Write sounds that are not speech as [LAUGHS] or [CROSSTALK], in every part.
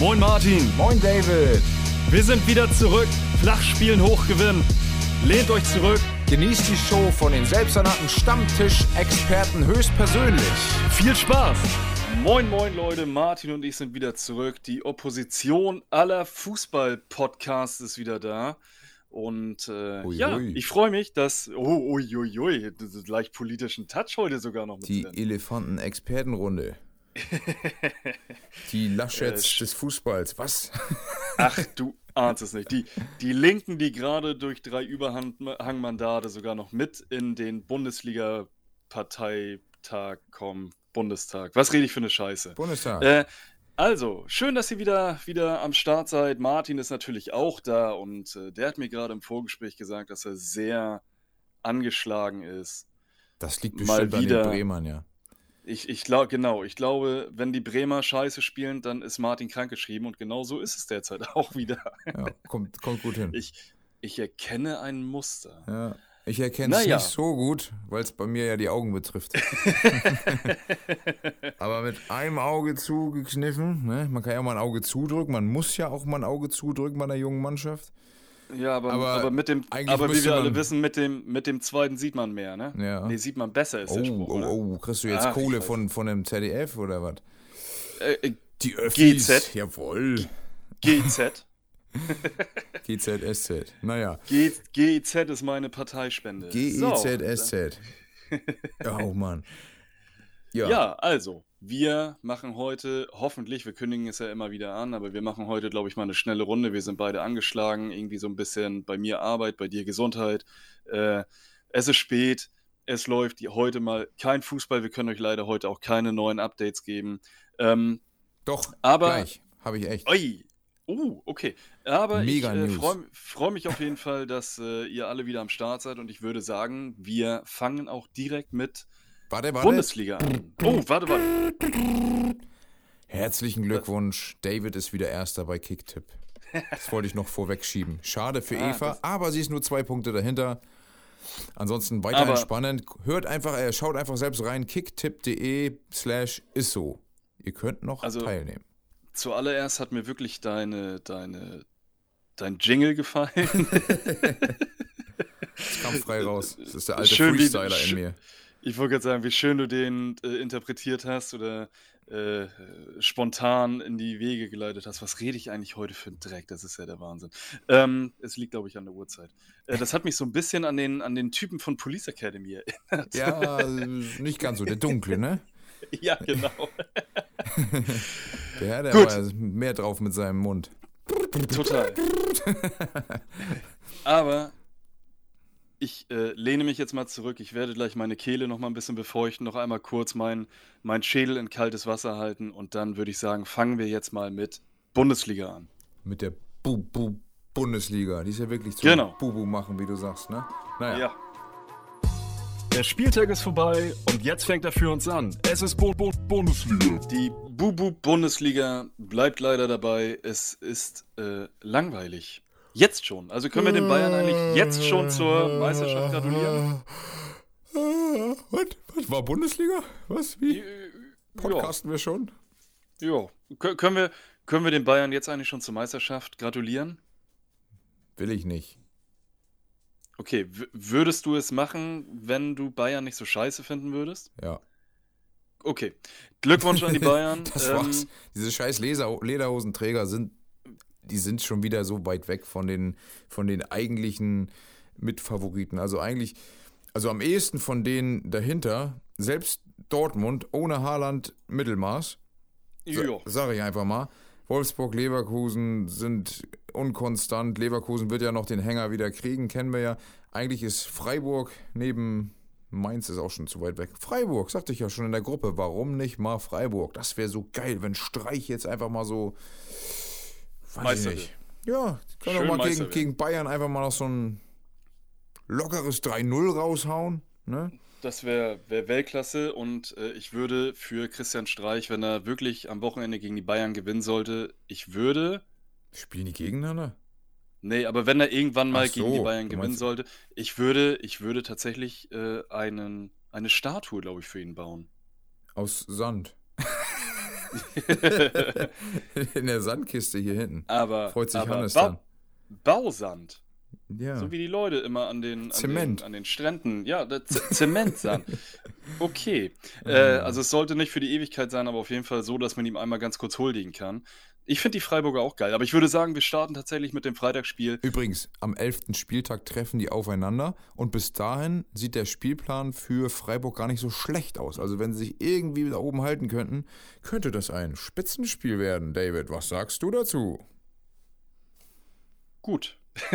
Moin Martin. Moin David. Wir sind wieder zurück. Flachspielen hochgewinnen. Lehnt euch zurück. Genießt die Show von den selbsternannten Stammtisch-Experten höchstpersönlich. Viel Spaß. Moin, moin Leute, Martin und ich sind wieder zurück. Die Opposition aller Fußball-Podcasts ist wieder da. Und äh, Ui, ja, ui. ich freue mich, dass. Oh, ui, ui, ui, das ist leicht politischen Touch heute sogar noch mit Die. Elefanten-Expertenrunde. Die Laschets Äh, des Fußballs. Was? Ach, du ahnst es nicht. Die, die Linken, die gerade durch drei Überhangmandate sogar noch mit in den Bundesliga-Parteitag kommen. Bundestag. Was rede ich für eine Scheiße? Bundestag. Äh, also, schön, dass ihr wieder, wieder am Start seid. Martin ist natürlich auch da und äh, der hat mir gerade im Vorgespräch gesagt, dass er sehr angeschlagen ist. das liegt mal bestimmt an wieder- den Bremern, ja. Ich, ich glaube, genau, ich glaube, wenn die Bremer Scheiße spielen, dann ist Martin krankgeschrieben und genau so ist es derzeit [LAUGHS] auch wieder. ja kommt, kommt gut hin. Ich, ich erkenne ein Muster. Ja. Ich erkenne es Naja. nicht so gut, weil es bei mir ja die Augen betrifft. [LAUGHS] Aber mit einem Auge zugekniffen, ne? man kann ja mal ein Auge zudrücken, man muss ja auch mal ein Auge zudrücken bei einer jungen Mannschaft. Ja, aber, aber, Aber mit dem, aber wie wir alle wissen, mit dem, mit dem zweiten sieht man mehr, ne? Ja. Nee, sieht man besser ist der Oh, Spruch, oh, oh, kriegst du jetzt Ach, Kohle von, von dem ZDF oder was? Äh, äh, Die Öffis. GZ. Jawohl. GZ. GZSZ. Naja. G GIZ [LAUGHS] ist meine Parteispende. So, GIZSZ. oh Mann. [LAUGHS] Ja. Ja, also, wir machen heute, hoffentlich, wir kündigen es ja immer wieder an, aber wir machen heute, glaube ich, mal eine schnelle Runde. Wir sind beide angeschlagen, irgendwie so ein bisschen bei mir Arbeit, bei dir Gesundheit. Äh, es ist spät, es läuft heute mal kein Fußball. Wir können euch leider heute auch keine neuen Updates geben. Ähm, Doch, Aber- gleich. Habe ich echt. oi, uh, okay. Aber Mega ich äh, freue freu mich auf jeden Fall, dass äh, ihr alle wieder am Start seid und ich würde sagen, wir fangen auch direkt mit Warte, warte. Bundesliga an. Oh, warte, warte. Herzlichen Glückwunsch. David ist wieder Erster bei Kicktipp. Das wollte ich noch vorweg schieben. Schade für Ah, Eva, aber sie ist nur zwei Punkte dahinter. Ansonsten weiterhin spannend. Hört einfach, äh, schaut einfach selbst rein. kicktipp.de slash isso. Ihr könnt noch Also- teilnehmen. Zuallererst hat mir wirklich deine, deine, dein Jingle gefallen. [LAUGHS] Es kam frei raus. Das ist der alte Schön, wie- Freestyler in sch- mir. Ich wollte gerade sagen, wie schön du den äh, interpretiert hast oder äh, spontan in die Wege geleitet hast. Was rede ich eigentlich heute für einen Dreck? Das ist ja der Wahnsinn. Ähm, es liegt, glaube ich, an der Uhrzeit. Äh, das hat mich so ein bisschen an den, an den Typen von Police Academy erinnert. Ja, nicht ganz so. Der dunkle, ne? [LAUGHS] ja genau. Der, der Gut. war mehr drauf mit seinem Mund. Total. [LAUGHS] Aber ich äh, lehne mich jetzt mal zurück. Ich werde gleich meine Kehle noch mal ein bisschen befeuchten, noch einmal kurz meinen mein Schädel in kaltes Wasser halten und dann würde ich sagen, fangen wir jetzt mal mit Bundesliga an. Mit der Bu-Bu Bundesliga. Die ist ja wirklich zu Genau. Bubu machen, wie du sagst, ne? Naja. Der Spieltag ist vorbei und jetzt fängt er für uns an. Es ist Bo Bo Bundesliga. Die Bubu Bundesliga bleibt leider dabei. Es ist äh, langweilig. Jetzt schon. Also können wir den Bayern eigentlich jetzt schon zur Meisterschaft gratulieren? Äh, Was? Was war Bundesliga? Was? Wie? Ja. Podcasten wir schon? Ja, Kö- können wir, können wir den Bayern jetzt eigentlich schon zur Meisterschaft gratulieren? Will ich nicht. Okay, würdest du es machen, wenn du Bayern nicht so scheiße finden würdest? Ja. Okay, Glückwunsch an die [LAUGHS] Bayern. Das Ähm, war's. Diese scheiß Lederhosenträger sind, die sind schon wieder so weit weg von den, von den eigentlichen Mitfavoriten. Also eigentlich, also am ehesten von denen dahinter, selbst Dortmund ohne Haaland Mittelmaß. Sa. Sag ich einfach mal. Wolfsburg, Leverkusen sind unkonstant. Leverkusen wird ja noch den Hänger wieder kriegen, kennen wir ja. Eigentlich ist Freiburg neben Mainz ist auch schon zu weit weg. Freiburg, sagte ich ja schon in der Gruppe. Warum nicht mal Freiburg? Das wäre so geil, wenn Streich jetzt einfach mal so. Weiß ich nicht. Ja, kann doch mal Meister gegen, gegen Bayern einfach mal noch so ein lockeres 3-0 raushauen. Ne? Das wäre wär Weltklasse und äh, ich würde für Christian Streich, wenn er wirklich am Wochenende gegen die Bayern gewinnen sollte, ich würde, Spielen die gegeneinander? nee, aber wenn er irgendwann mal Ach gegen die so, Bayern gewinnen sollte, ich würde, ich würde tatsächlich äh, einen, eine Statue, glaube ich, für ihn bauen. Aus Sand. [LAUGHS] In der Sandkiste hier hinten. Aber, Freut sich aber Hannes Ba- dann. Bausand. Ja. So wie die Leute immer an den, an Zement. den, an den Stränden. Ja, [LAUGHS] Zementsand. Okay. Äh, Ah. also es sollte nicht für die Ewigkeit sein, aber auf jeden Fall so, dass man ihm einmal ganz kurz huldigen kann. Ich finde die Freiburger auch geil, aber ich würde sagen, wir starten tatsächlich mit dem Freitagsspiel. Übrigens, am 11. Spieltag treffen die aufeinander und bis dahin sieht der Spielplan für Freiburg gar nicht so schlecht aus. Also wenn sie sich irgendwie da oben halten könnten, könnte das ein Spitzenspiel werden. David, was sagst du dazu? Gut. [LAUGHS]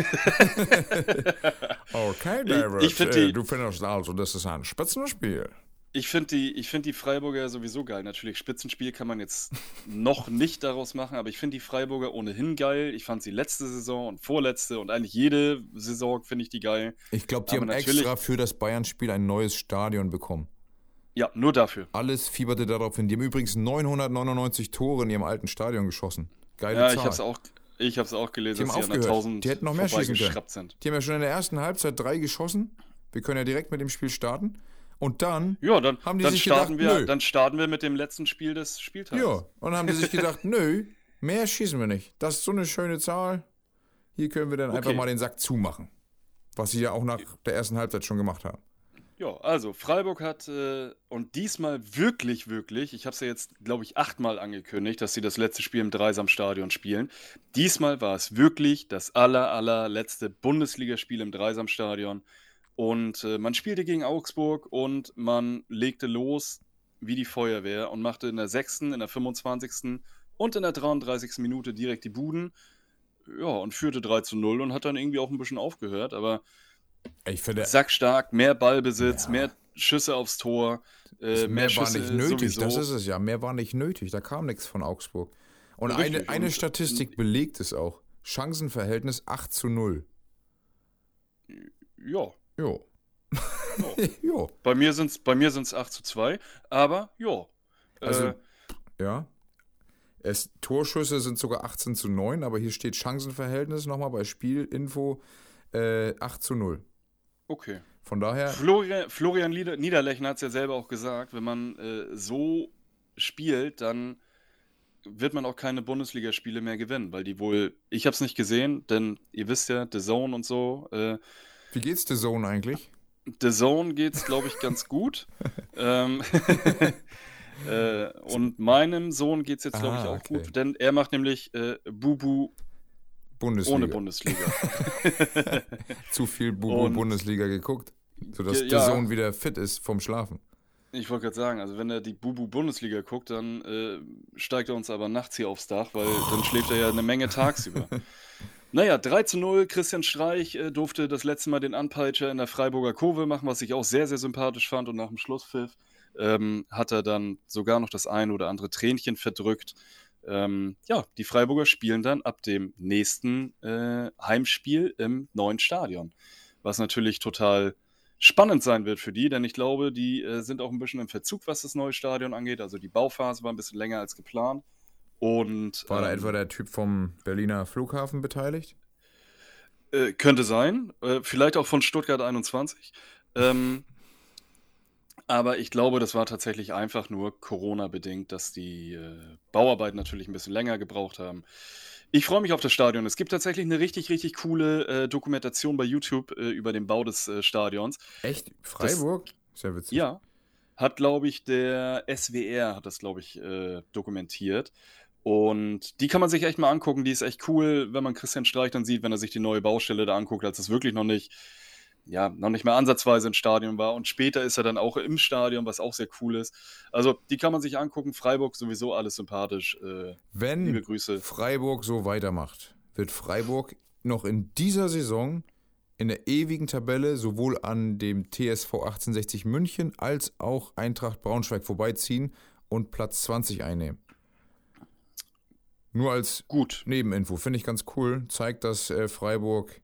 Okay, David, ich find die- du findest also, das ist ein Spitzenspiel. Ich finde die, ich find die Freiburger sowieso geil. Natürlich, Spitzenspiel kann man jetzt [LAUGHS] noch nicht daraus machen, aber ich finde die Freiburger ohnehin geil. Ich fand sie letzte Saison und vorletzte und eigentlich jede Saison finde ich die geil. Ich glaube, die Aber haben extra für das Bayern-Spiel ein neues Stadion bekommen. Ja, nur dafür. Alles fieberte darauf hin. Die haben übrigens 999 Tore in ihrem alten Stadion geschossen. Geile Ja, Zahl. ich habe es auch, ich hab's auch gelesen, Die haben dass aufgehört. 1000 Die hätten noch mehr schießen können. sind. Die haben ja schon in der ersten Halbzeit drei geschossen. Wir können ja direkt mit dem Spiel starten. Und dann, Ja, dann, Haben die dann, sich starten gedacht, wir, nö. dann starten wir mit dem letzten Spiel des Spieltags. ja, und haben die sich [LAUGHS] gedacht, nö, mehr schießen wir nicht. Das ist so eine schöne Zahl. Hier können wir dann einfach Okay. mal den Sack zumachen. Was sie ja auch nach der ersten Halbzeit schon gemacht haben. Ja, also Freiburg hat äh, und diesmal wirklich, wirklich, ich habe es ja jetzt, glaube ich, achtmal angekündigt, dass sie das letzte Spiel im Dreisamstadion spielen. Diesmal war es wirklich das aller, allerletzte Bundesligaspiel im Dreisamstadion. Und äh, man spielte gegen Augsburg und man legte los wie die Feuerwehr und machte in der 6., in der 25. und in der 33. Minute direkt die Buden. Ja, und führte 3 zu 0 und hat dann irgendwie auch ein bisschen aufgehört, aber Ich finde, sackstark, mehr Ballbesitz, Ja. mehr Schüsse aufs Tor, äh, mehr, mehr war Schüsse nicht nötig. sowieso. Das ist es ja. Mehr war nicht nötig. Da kam nichts von Augsburg. Und Richtig. eine, eine Statistik belegt es auch. Chancenverhältnis 8 zu 0. ja, Jo. [LAUGHS] Jo. bei mir sind es bei mir sind's 8 zu 2, aber ja. Also, äh, Ja. Es, Torschüsse sind sogar 18 zu 9, aber hier steht Chancenverhältnis nochmal bei Spielinfo äh, 8 zu 0. okay. Von daher, Florian, Florian Lieder, Niederlechner hat es ja selber auch gesagt, wenn man äh, so spielt, dann wird man auch keine Bundesligaspiele mehr gewinnen, weil die wohl, ich habe es nicht gesehen, denn ihr wisst ja, The Zone und so, äh, wie geht's der Zone eigentlich? The Zone geht's, glaube ich, ganz gut. [LAUGHS] ähm, [LAUGHS] äh, und meinem Sohn geht's jetzt, glaube ich, Ah, auch okay. gut, denn er macht nämlich äh, Bubu Bundesliga. ohne Bundesliga. [LAUGHS] Zu viel Bubu Und- Bundesliga geguckt, sodass Ja, der ja. Sohn wieder fit ist vom Schlafen. Ich wollte gerade sagen, also wenn er die Bubu Bundesliga guckt, dann äh, steigt er uns aber nachts hier aufs Dach, weil dann schläft er ja eine Menge tagsüber. Naja, 3 zu 0. Christian Streich äh, durfte das letzte Mal den Anpeitscher in der Freiburger Kurve machen, was ich auch sehr, sehr sympathisch fand. Und nach dem Schlusspfiff ähm, hat er dann sogar noch das ein oder andere Tränchen verdrückt. Ähm, ja, die Freiburger spielen dann ab dem nächsten äh, Heimspiel im neuen Stadion. Was natürlich total spannend sein wird für die, denn ich glaube, die äh, sind auch ein bisschen im Verzug, was das neue Stadion angeht. Also die Bauphase war ein bisschen länger als geplant. Und War da ähm, etwa der Typ vom Berliner Flughafen beteiligt? Äh, könnte sein. Äh, vielleicht auch von Stuttgart 21. Ähm, aber ich glaube, das war tatsächlich einfach nur Corona-bedingt, dass die äh, Bauarbeiten natürlich ein bisschen länger gebraucht haben. Ich freue mich auf das Stadion. Es gibt tatsächlich eine richtig, richtig coole äh, Dokumentation bei YouTube äh, über den Bau des äh, Stadions. Echt? Freiburg? Sehr witzig. Ja. Hat, glaube ich, der SWR hat das, glaube ich, dokumentiert. Und die kann man sich echt mal angucken. Die ist echt cool, wenn man Christian Streich dann sieht, wenn er sich die neue Baustelle da anguckt, als es wirklich noch nicht, ja, noch nicht mehr ansatzweise im Stadion war. Und später ist er dann auch im Stadion, was auch sehr cool ist. Also, die kann man sich angucken. Freiburg sowieso alles sympathisch. Äh, Wenn. Freiburg so weitermacht, wird Freiburg noch in dieser Saison in der ewigen Tabelle sowohl an dem TSV 1860 München als auch Eintracht Braunschweig vorbeiziehen und Platz 20 einnehmen. Nur als Gut. Nebeninfo finde ich ganz cool. Zeigt, dass äh, Freiburg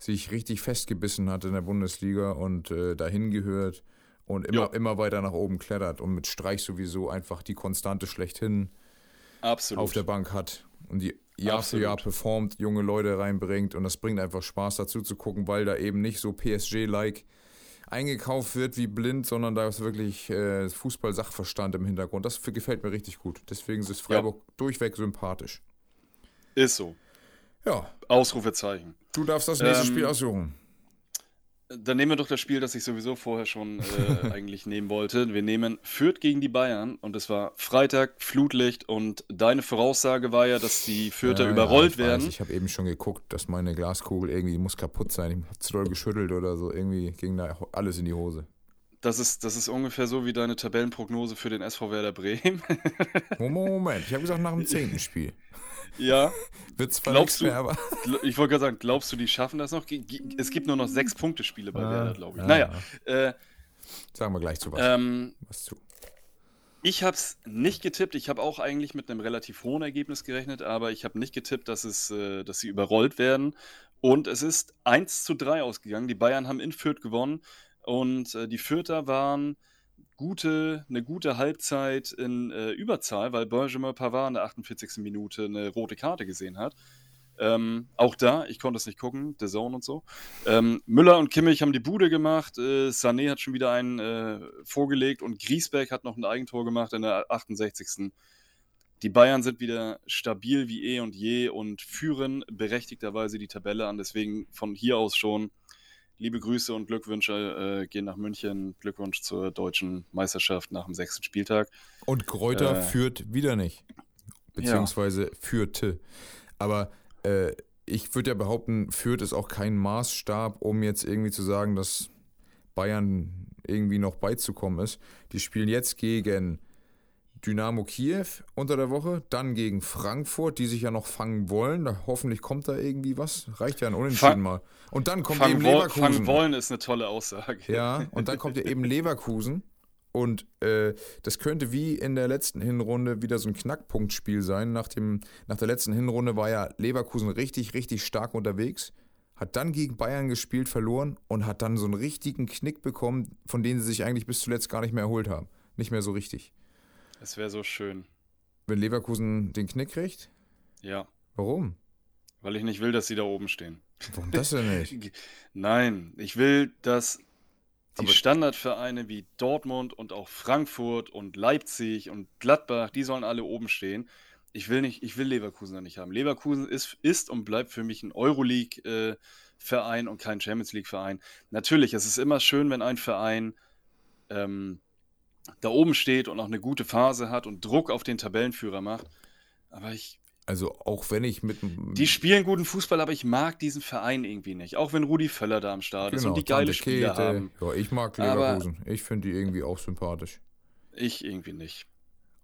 sich richtig festgebissen hat in der Bundesliga und äh, dahin gehört und immer, immer weiter nach oben klettert und mit Streich sowieso einfach die Konstante schlechthin Absolut. auf der Bank hat und die Jahr Absolut. für Jahr performt, junge Leute reinbringt und das bringt einfach Spaß dazu zu gucken, weil da eben nicht so PSG-like eingekauft wird wie blind, sondern da ist wirklich äh, Fußball-Sachverstand im Hintergrund. Das gefällt mir richtig gut. Deswegen ist Freiburg ja. durchweg sympathisch. Ist so. Ja. Ausrufezeichen. Du darfst das nächste ähm, Spiel aussuchen. Dann nehmen wir doch das Spiel, das ich sowieso vorher schon äh, [LAUGHS] eigentlich nehmen wollte. Wir nehmen Fürth gegen die Bayern und es war Freitag, Flutlicht und deine Voraussage war ja, dass die Fürther ja, überrollt ja, ich werden. Weiß, ich habe eben schon geguckt, dass meine Glaskugel irgendwie muss kaputt sein. Ich habe zu doll geschüttelt oder so. Irgendwie ging da alles in die Hose. Das ist, das ist ungefähr so wie deine Tabellenprognose für den SV Werder Bremen. Moment, ich habe gesagt nach dem [LAUGHS] zehnten Spiel. Ja. [LAUGHS] Wird zwar glaubst du, mehr, aber. Ich wollte gerade sagen, glaubst du, die schaffen das noch? Es gibt nur noch sechs Punkte-Spiele bei ah, Werder, glaube ich. Ah, naja. Äh, Sagen wir gleich zu was. Ähm, was zu. Ich habe es nicht getippt. Ich habe auch eigentlich mit einem relativ hohen Ergebnis gerechnet, aber ich habe nicht getippt, dass, es, äh, dass sie überrollt werden. Und es ist 1 zu 3 ausgegangen. Die Bayern haben in Fürth gewonnen. Und äh, die Fürther waren gute, eine gute Halbzeit in äh, Überzahl, weil Benjamin Pavard in der 48. Minute eine rote Karte gesehen hat. Ähm, auch da, ich konnte es nicht gucken, The Zone und so. Ähm, Müller und Kimmich haben die Bude gemacht, äh, Sané hat schon wieder einen äh, vorgelegt und Griesbeck hat noch ein Eigentor gemacht in der 68. Die Bayern sind wieder stabil wie eh und je und führen berechtigterweise die Tabelle an. Deswegen von hier aus schon liebe Grüße und Glückwünsche äh, gehen nach München. Glückwunsch zur deutschen Meisterschaft nach dem sechsten Spieltag. Und Kräuter äh, führt wieder nicht. Beziehungsweise ja. führte. Aber äh, ich würde ja behaupten, führt ist auch kein Maßstab, um jetzt irgendwie zu sagen, dass Bayern irgendwie noch beizukommen ist. Die spielen jetzt gegen Dynamo Kiew unter der Woche, dann gegen Frankfurt, die sich ja noch fangen wollen. Da, hoffentlich kommt da irgendwie was. Reicht ja ein Unentschieden Fang, mal. Und dann kommt eben Leverkusen. Fangen wollen ist eine tolle Aussage. Ja, und dann kommt ja eben Leverkusen. Und äh, das könnte wie in der letzten Hinrunde wieder so ein Knackpunktspiel sein. Nach, dem, nach der letzten Hinrunde war ja Leverkusen richtig, richtig stark unterwegs. Hat dann gegen Bayern gespielt, verloren und hat dann so einen richtigen Knick bekommen, von dem sie sich eigentlich bis zuletzt gar nicht mehr erholt haben. Nicht mehr so richtig. Es wäre so schön. Wenn Leverkusen den Knick kriegt? Ja. Warum? Weil ich nicht will, dass sie da oben stehen. Warum das denn nicht? [LAUGHS] Nein, ich will, dass die Aber Standardvereine wie Dortmund und auch Frankfurt und Leipzig und Gladbach, die sollen alle oben stehen. Ich will nicht, ich will Leverkusen da nicht haben. Leverkusen ist, ist und bleibt für mich ein Euroleague-Verein und kein Champions League-Verein. Natürlich, es ist immer schön, wenn ein Verein ähm, da oben steht und auch eine gute Phase hat und Druck auf den Tabellenführer macht. Aber ich. Also auch wenn ich mit. Die spielen guten Fußball, aber ich mag diesen Verein irgendwie nicht. Auch wenn Rudi Völler da am Start genau, ist und die geile Tante Spieler Kete. haben. Ja, ich mag Leverkusen. Aber ich finde die irgendwie auch sympathisch. Ich irgendwie nicht.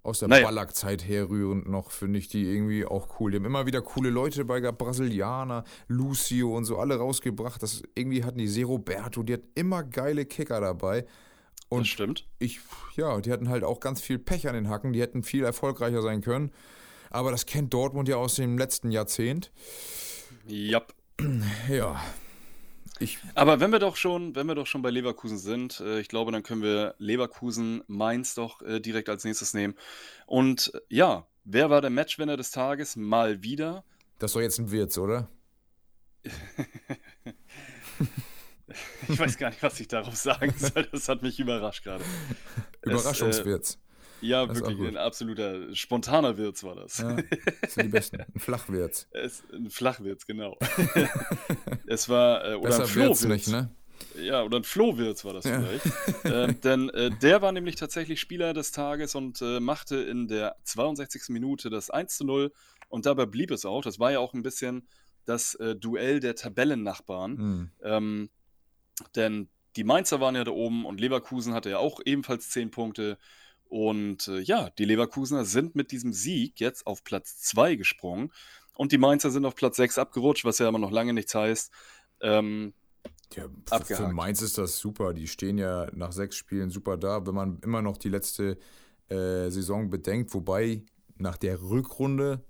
Aus der naja. Ballack-Zeit herrührend noch, finde ich die irgendwie auch cool. Die haben immer wieder coole Leute dabei gehabt, Brasilianer, Lucio und so alle rausgebracht. Das, irgendwie hatten die Seroberto, die hatten immer geile Kicker dabei. Und das stimmt. Ich, ja, die hatten halt auch ganz viel Pech an den Hacken. Die hätten viel erfolgreicher sein können. Aber das kennt Dortmund ja aus dem letzten Jahrzehnt. Ja. [CLEARS THROAT] Ja. Ich Aber wenn wir doch schon, wenn wir doch schon bei Leverkusen sind, äh, ich glaube, dann können wir Leverkusen Mainz doch äh, direkt als nächstes nehmen. Und äh, ja, wer war der Matchwinner des Tages? Mal wieder. Das ist doch jetzt ein Wirtz, oder? [LAUGHS] Ich weiß gar nicht, was ich darauf sagen soll. Das hat mich überrascht gerade. Überraschungswitz. Äh, ja, das wirklich. Ein absoluter spontaner Wirtz war das. Ja, das sind die besten. Ein Flachwirz. [LAUGHS] Es, ein Flachwirz, genau. [LAUGHS] es war. Äh, oder Besser ein Flohwirz. nicht, ne? Ja, oder ein Flohwirz war das ja. vielleicht. äh, denn äh, der war nämlich tatsächlich Spieler des Tages und äh, machte in der 62. Minute das 1 zu 0. Und dabei blieb es auch. Das war ja auch ein bisschen das äh, Duell der Tabellennachbarn. Mhm. Ähm, denn die Mainzer waren ja da oben und Leverkusen hatte ja auch ebenfalls 10 Punkte. Und äh, ja, die Leverkusener sind mit diesem Sieg jetzt auf Platz 2 gesprungen. Und die Mainzer sind auf Platz 6 abgerutscht, was ja immer noch lange nichts heißt. Ähm, ja, für Mainz ist das super. Die stehen ja nach sechs Spielen super da, wenn man immer noch die letzte äh, Saison bedenkt. Wobei nach der Rückrunde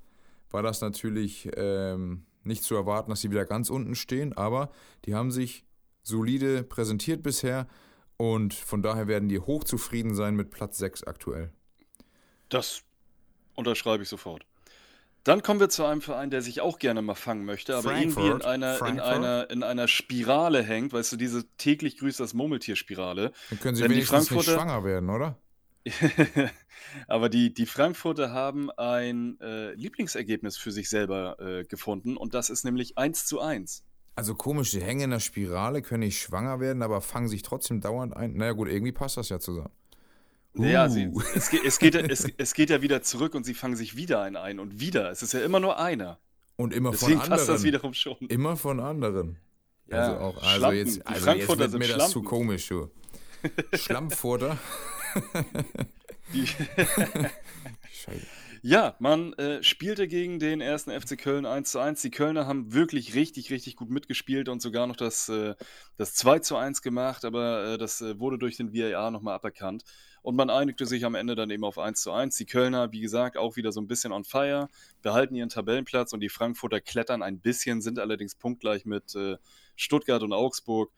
war das natürlich ähm, nicht zu erwarten, dass sie wieder ganz unten stehen. Aber die haben sich solide präsentiert bisher und von daher werden die hochzufrieden sein mit Platz 6 aktuell. Das unterschreibe ich sofort. Dann kommen wir zu einem Verein, der sich auch gerne mal fangen möchte, aber irgendwie in einer, in, einer, in einer Spirale hängt. Weißt du, diese täglich grüßt das Murmeltier-Spirale. Dann können sie Denn die wenigstens nicht schwanger werden, oder? [LAUGHS] aber die, die Frankfurter haben ein äh, Lieblingsergebnis für sich selber äh, gefunden und das ist nämlich 1 zu 1. Also komisch, die hängen in der Spirale, können nicht schwanger werden, aber fangen sich trotzdem dauernd ein. Naja gut, irgendwie passt das ja zusammen. Ja, Uh. sie, es, geht, es, geht, ja- es, [LAUGHS] es geht ja wieder zurück und sie fangen sich wieder einen ein und wieder. Es ist ja immer nur einer. Und immer Deswegen von passt das anderen. wiederum schon. Immer von anderen. Ja, also auch, also Schlampen. jetzt, also jetzt wird mir das zu Schlampen. komisch, du. [LAUGHS] Schlammfurter. Die, [LAUGHS] Scheiße. Ja, man äh, spielte gegen den ersten FC Köln 1 zu 1. Die Kölner haben wirklich richtig, richtig gut mitgespielt und sogar noch das, äh, das 2 zu 1 gemacht, aber äh, das äh, wurde durch den VAR nochmal aberkannt. Und man einigte sich am Ende dann eben auf 1 zu 1. Die Kölner, wie gesagt, auch wieder so ein bisschen on fire, behalten ihren Tabellenplatz und die Frankfurter klettern ein bisschen, sind allerdings punktgleich mit äh, Stuttgart und Augsburg.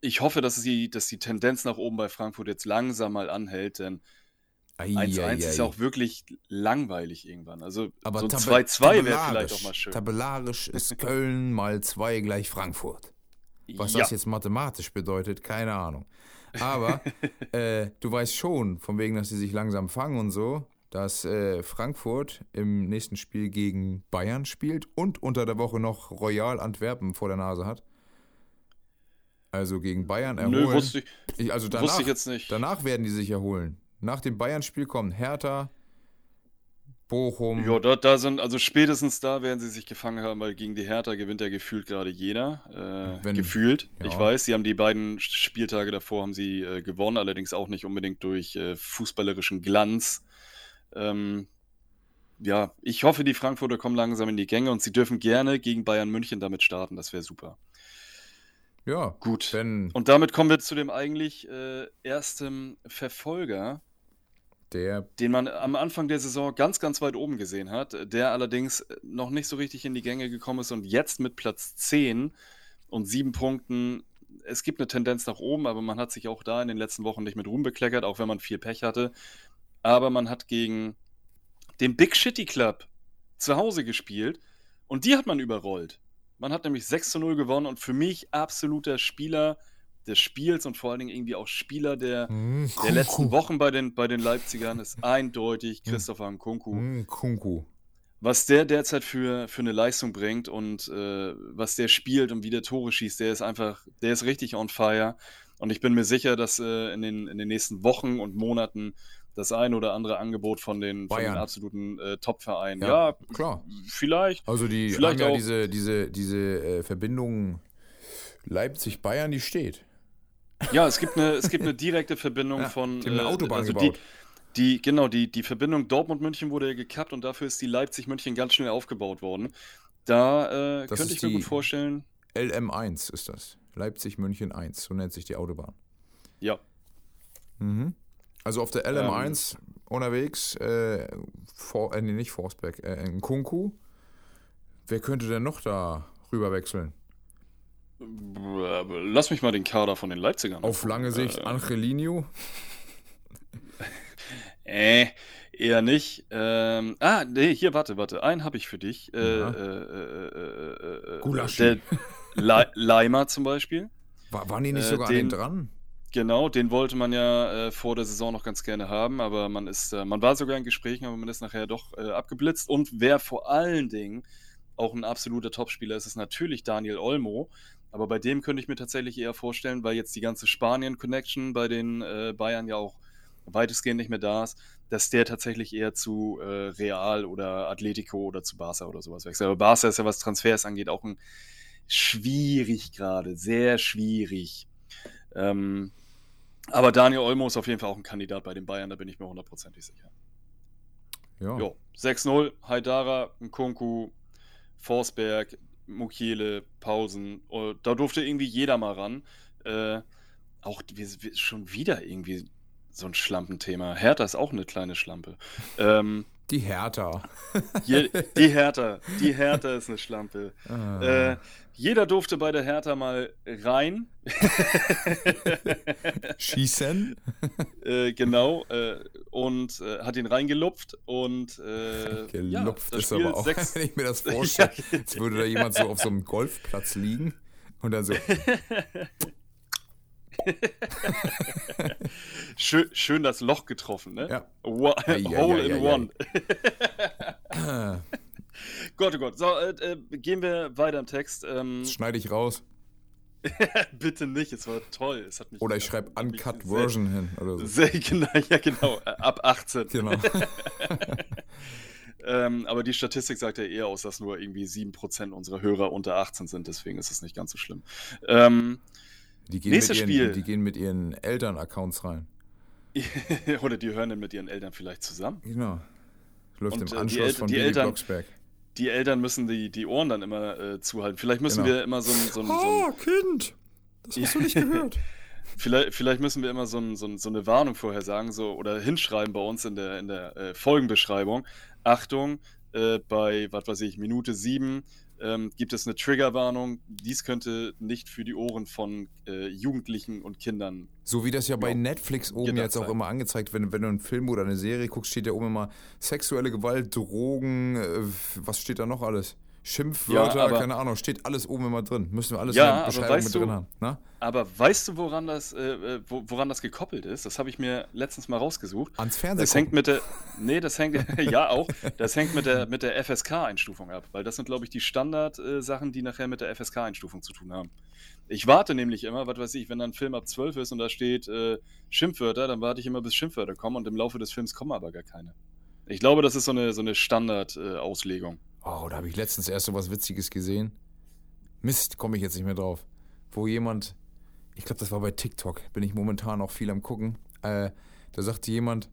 Ich hoffe, dass, sie, dass die Tendenz nach oben bei Frankfurt jetzt langsam mal anhält, denn 1-1 ist auch wirklich langweilig irgendwann. Also Aber so ein tab- 2-2 wäre vielleicht auch mal schön. Tabellarisch ist [LAUGHS] Köln mal 2 gleich Frankfurt. Was ja. das jetzt mathematisch bedeutet, keine Ahnung. Aber [LAUGHS] äh, du weißt schon, von wegen, dass sie sich langsam fangen und so, dass äh, Frankfurt im nächsten Spiel gegen Bayern spielt und unter der Woche noch Royal Antwerpen vor der Nase hat. Also gegen Bayern erholen. Nö, wusste Ich- also danach, wusste ich jetzt nicht. danach werden die sich erholen. Nach dem Bayern-Spiel kommen Hertha, Bochum. Ja, da, da sind, also spätestens da werden sie sich gefangen haben, weil gegen die Hertha gewinnt ja gefühlt gerade jeder. Äh, Wenn- gefühlt. Ich ja. weiß, sie haben die beiden Spieltage davor haben sie äh, gewonnen, allerdings auch nicht unbedingt durch äh, fußballerischen Glanz. Ähm, ja, ich hoffe, die Frankfurter kommen langsam in die Gänge und sie dürfen gerne gegen Bayern München damit starten. Das wäre super. Ja, Gut. wenn Und damit kommen wir zu dem eigentlich äh, ersten Verfolger, der den man am Anfang der Saison ganz, ganz weit oben gesehen hat, der allerdings noch nicht so richtig in die Gänge gekommen ist und jetzt mit Platz 10 und 7 Punkten. Es gibt eine Tendenz nach oben, aber man hat sich auch da in den letzten Wochen nicht mit Ruhm bekleckert, auch wenn man viel Pech hatte. Aber man hat gegen den Big Shitty Club zu Hause gespielt und die hat man überrollt. Man hat nämlich 6 zu 0 gewonnen und für mich absoluter Spieler des Spiels und vor allen Dingen irgendwie auch Spieler der, Hm, der letzten. Wochen bei den, bei den Leipzigern ist eindeutig Christopher Nkunku. Hm, Kunku. Was der derzeit für, für eine Leistung bringt und äh, was der spielt und wie der Tore schießt, der ist einfach, der ist richtig on fire. Und ich bin mir sicher, dass äh, in, den, in den nächsten Wochen und Monaten das ein oder andere Angebot von den, von den absoluten äh, Top-Vereinen, Ja, ja, klar. vielleicht. Also die Vielleicht haben ja auch- diese, diese, diese äh, Verbindung Leipzig-Bayern, die steht. Ja, es gibt eine, es gibt eine direkte Verbindung [LAUGHS] Ja, von. die haben eine Autobahn also gebaut. Die, die, genau, die, die Verbindung Dortmund-München wurde ja gekappt und dafür ist die Leipzig-München ganz schnell aufgebaut worden. Da äh, könnte ich mir gut vorstellen. LM1 ist das. Leipzig-München 1, so nennt sich die Autobahn. Ja, Mhm. Also auf der Ähm. LM1 unterwegs, äh, For, äh, nee, nicht Forsberg, äh, in Kunku. Wer könnte denn noch da rüber wechseln? Lass mich mal den Kader von den Leipzigern. Auf lange Sicht Äh, Angelino. [LAUGHS] Äh, eher nicht. Ähm, ah, nee, hier, warte, warte. Einen habe ich für dich. Äh, Ja. äh, äh, äh, äh, Gulaschi. Der [LAUGHS] Le Leimer zum Beispiel. War, waren die nicht Äh, sogar den- an den dran? Genau, den wollte man ja äh, vor der Saison noch ganz gerne haben, aber man ist, äh, man war sogar in Gesprächen, aber man ist nachher doch äh, abgeblitzt. Und wer vor allen Dingen auch ein absoluter Topspieler ist, ist natürlich Daniel Olmo. Aber bei dem könnte ich mir tatsächlich eher vorstellen, weil jetzt die ganze Spanien-Connection bei den äh, Bayern ja auch weitestgehend nicht mehr da ist, dass der tatsächlich eher zu äh, Real oder Atletico oder zu Barca oder sowas wechselt. Aber Barca ist ja, was Transfers angeht, auch ein schwierig gerade, sehr schwierig. Ähm, aber Daniel Olmo ist auf jeden Fall auch ein Kandidat bei den Bayern, da bin ich mir hundertprozentig sicher. Ja. Jo, 6-0, Haidara, Nkunku, Forsberg, Mukiele, Pausen. Oh, Da durfte irgendwie jeder mal ran. Äh, auch wir, wir, schon wieder irgendwie so ein Schlampenthema. Hertha ist auch eine kleine Schlampe. [LAUGHS] ähm, Die Hertha. Je, die [LAUGHS] Hertha. Die Hertha ist eine Schlampe. Ah. Äh, jeder durfte bei der Hertha mal rein. [LAUGHS] Schießen? [LAUGHS] äh, genau. Äh, und äh, hat ihn reingelupft. Und äh, Gelupft ja, ist Spiel aber auch, sechs- [LAUGHS] wenn ich mir das vorstelle, als würde da jemand so auf so einem Golfplatz liegen und dann so, schön, schön das Loch getroffen, ne? ja. Wa- Ei, ei, Hole in one. Gott, oh Gott. So, äh, äh, gehen wir weiter im Text. Ähm, Das schneide ich raus. [LAUGHS] bitte nicht, es war toll. Es hat mich Oder ich schreibe Uncut [LAUGHS] Version hin oder so. Sehr, genau, ja, genau. äh, Ab 18. Genau. [LAUGHS] Ähm, aber die Statistik sagt ja eher aus, dass nur irgendwie 7% unserer Hörer unter 18 sind. Deswegen ist es nicht ganz so schlimm. Ähm, Die gehen, Nächstes mit ihren, Spiel. die gehen mit ihren Eltern-Accounts rein. oder die hören dann mit ihren Eltern vielleicht zusammen. Genau. Läuft Und, im äh, Anschluss El- von Eltern- Blocksberg. Die Eltern müssen die, die Ohren dann immer äh, zuhalten. Vielleicht müssen Genau. wir immer so ein, so ein, so ein Oh, Kind! Das hast du nicht gehört. [LAUGHS] Vielleicht, vielleicht müssen wir immer so, ein, so, ein, so eine Warnung vorher sagen so, oder hinschreiben bei uns in der, in der äh, Folgenbeschreibung. Achtung, äh, bei, was weiß ich, Minute 7 ähm, gibt es eine Triggerwarnung. Dies könnte nicht für die Ohren von äh, Jugendlichen und Kindern. So wie das ja bei Ja. Netflix oben jetzt auch immer angezeigt wird, wenn du einen Film oder eine Serie guckst, steht ja oben immer sexuelle Gewalt, Drogen, äh, was steht da noch alles? Schimpfwörter, Ja, keine Ahnung, steht alles oben immer drin. Müssen wir alles Ja, in der Beschreibung weißt mit du- drin haben. Na? Aber weißt du, woran das, äh, äh, wo, woran das gekoppelt ist? Das habe ich mir letztens mal rausgesucht. Ans Fernsehen. Das hängt mit der, nee, das hängt, [LAUGHS] ja auch, das hängt mit der, mit der FSK-Einstufung ab, weil das sind, glaube ich, die Standard-Sachen, die nachher mit der FSK-Einstufung zu tun haben. Ich warte nämlich immer, was weiß ich, wenn da ein Film ab 12 ist und da steht äh, Schimpfwörter, dann warte ich immer, bis Schimpfwörter kommen und im Laufe des Films kommen aber gar keine. Ich glaube, das ist so eine, so eine Standard-Auslegung. Oh, da habe ich letztens erst so was Witziges gesehen. Mist, komme ich jetzt nicht mehr drauf. Wo jemand, ich glaube, das war bei TikTok, bin ich momentan auch viel am gucken. Äh, da sagte jemand,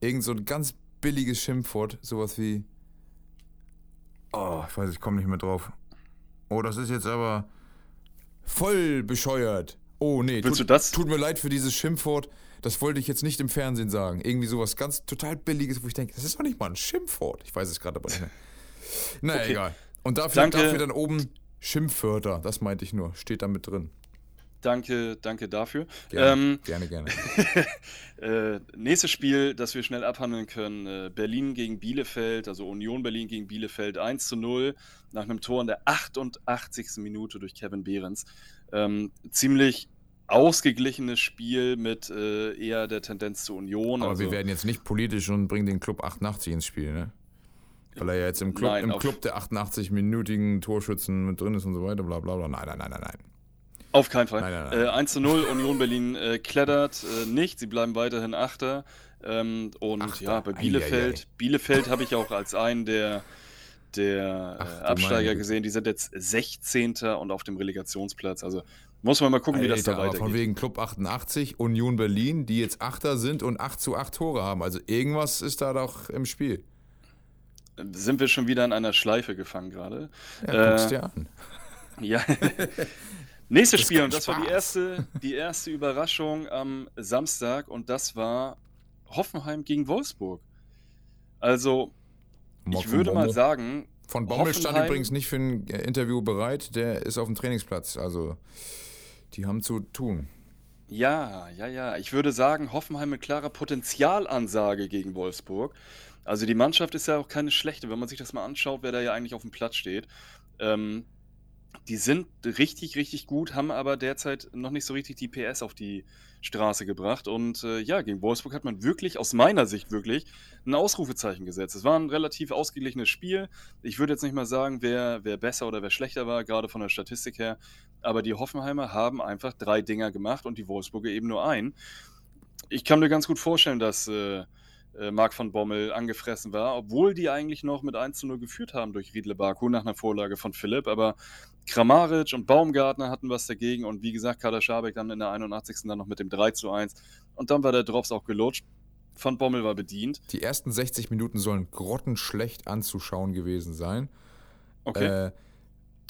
irgend so ein ganz billiges Schimpfwort, sowas wie. Oh, ich weiß, ich komme nicht mehr drauf. Oh, das ist jetzt aber voll bescheuert. Oh, nee, Willst tut, du das? tut mir leid für dieses Schimpfwort. Das wollte ich jetzt nicht im Fernsehen sagen. Irgendwie sowas ganz total billiges, wo ich denke, das ist doch nicht mal ein Schimpfwort. Ich weiß es gerade aber nicht mehr. Naja, Okay. egal. Und dafür, Danke. dafür dann oben Schimpfwörter, das meinte ich nur, steht da mit drin. Danke, danke dafür. Gerne, Ähm, gerne, gerne. [LAUGHS] Äh, nächstes Spiel, das wir schnell abhandeln können: äh, Berlin gegen Bielefeld, also Union Berlin gegen Bielefeld 1 zu 0 nach einem Tor in der 88. Minute durch Kevin Behrens. Ähm, ziemlich ausgeglichenes Spiel mit äh, eher der Tendenz zur Union. Aber also, wir werden jetzt nicht politisch und bringen den Club 88 ins Spiel, ne? Weil er ja jetzt im Club, Nein, im Club der 88-minütigen Torschützen mit drin ist und so weiter, bla bla bla. Nein, nein, nein, nein, nein. Auf keinen Fall. Nein, nein, nein. Äh, 1 zu 0, Union Berlin äh, klettert äh, nicht, sie bleiben weiterhin Achter. Ähm, und Achter. ja, bei Ei, Bielefeld, ei, ei. Bielefeld habe ich auch als einen der, der Ach, äh, Absteiger gesehen. Die sind jetzt 16. und auf dem Relegationsplatz. Also muss man mal gucken, wie das da Alter, aber von weitergeht. wegen Club 88, Union Berlin, die jetzt Achter sind und 8 zu 8 Tore haben. Also irgendwas ist da doch im Spiel. Sind wir schon wieder in einer Schleife gefangen gerade? Ja, Äh, dir an. Ja. [LAUGHS] Nächstes Das Spiel, und das war die Spaß. erste, die erste Überraschung am Samstag, und das war Hoffenheim gegen Wolfsburg. Also, Mock ich würde mal Bombo. sagen, Von Bommel stand übrigens nicht für ein Interview bereit, der ist auf dem Trainingsplatz. Also, die haben zu tun. ja, ja, ja. Ich würde sagen, Hoffenheim mit klarer Potenzialansage gegen Wolfsburg. Also die Mannschaft ist ja auch keine schlechte, wenn man sich das mal anschaut, wer da ja eigentlich auf dem Platz steht. Ähm, die sind richtig, richtig gut, haben aber derzeit noch nicht so richtig die PS auf die Straße gebracht. Und äh, ja, gegen Wolfsburg hat man wirklich, aus meiner Sicht wirklich, ein Ausrufezeichen gesetzt. Es war ein relativ ausgeglichenes Spiel. Ich würde jetzt nicht mal sagen, wer, wer besser oder wer schlechter war, gerade von der Statistik her. Aber die Hoffenheimer haben einfach drei Dinger gemacht und die Wolfsburger eben nur ein. Ich kann mir ganz gut vorstellen, dass äh, äh, Marc von Bommel angefressen war, obwohl die eigentlich noch mit 1 zu 0 geführt haben durch Riedle Baku nach einer Vorlage von Philipp. Aber Kramaric und Baumgartner hatten was dagegen und wie gesagt, Kader Schabek dann in der 81. dann noch mit dem 3 zu 1. Und dann war der Drops auch gelutscht. Van Bommel war bedient. Die ersten 60 Minuten sollen grottenschlecht anzuschauen gewesen sein. Okay. Äh,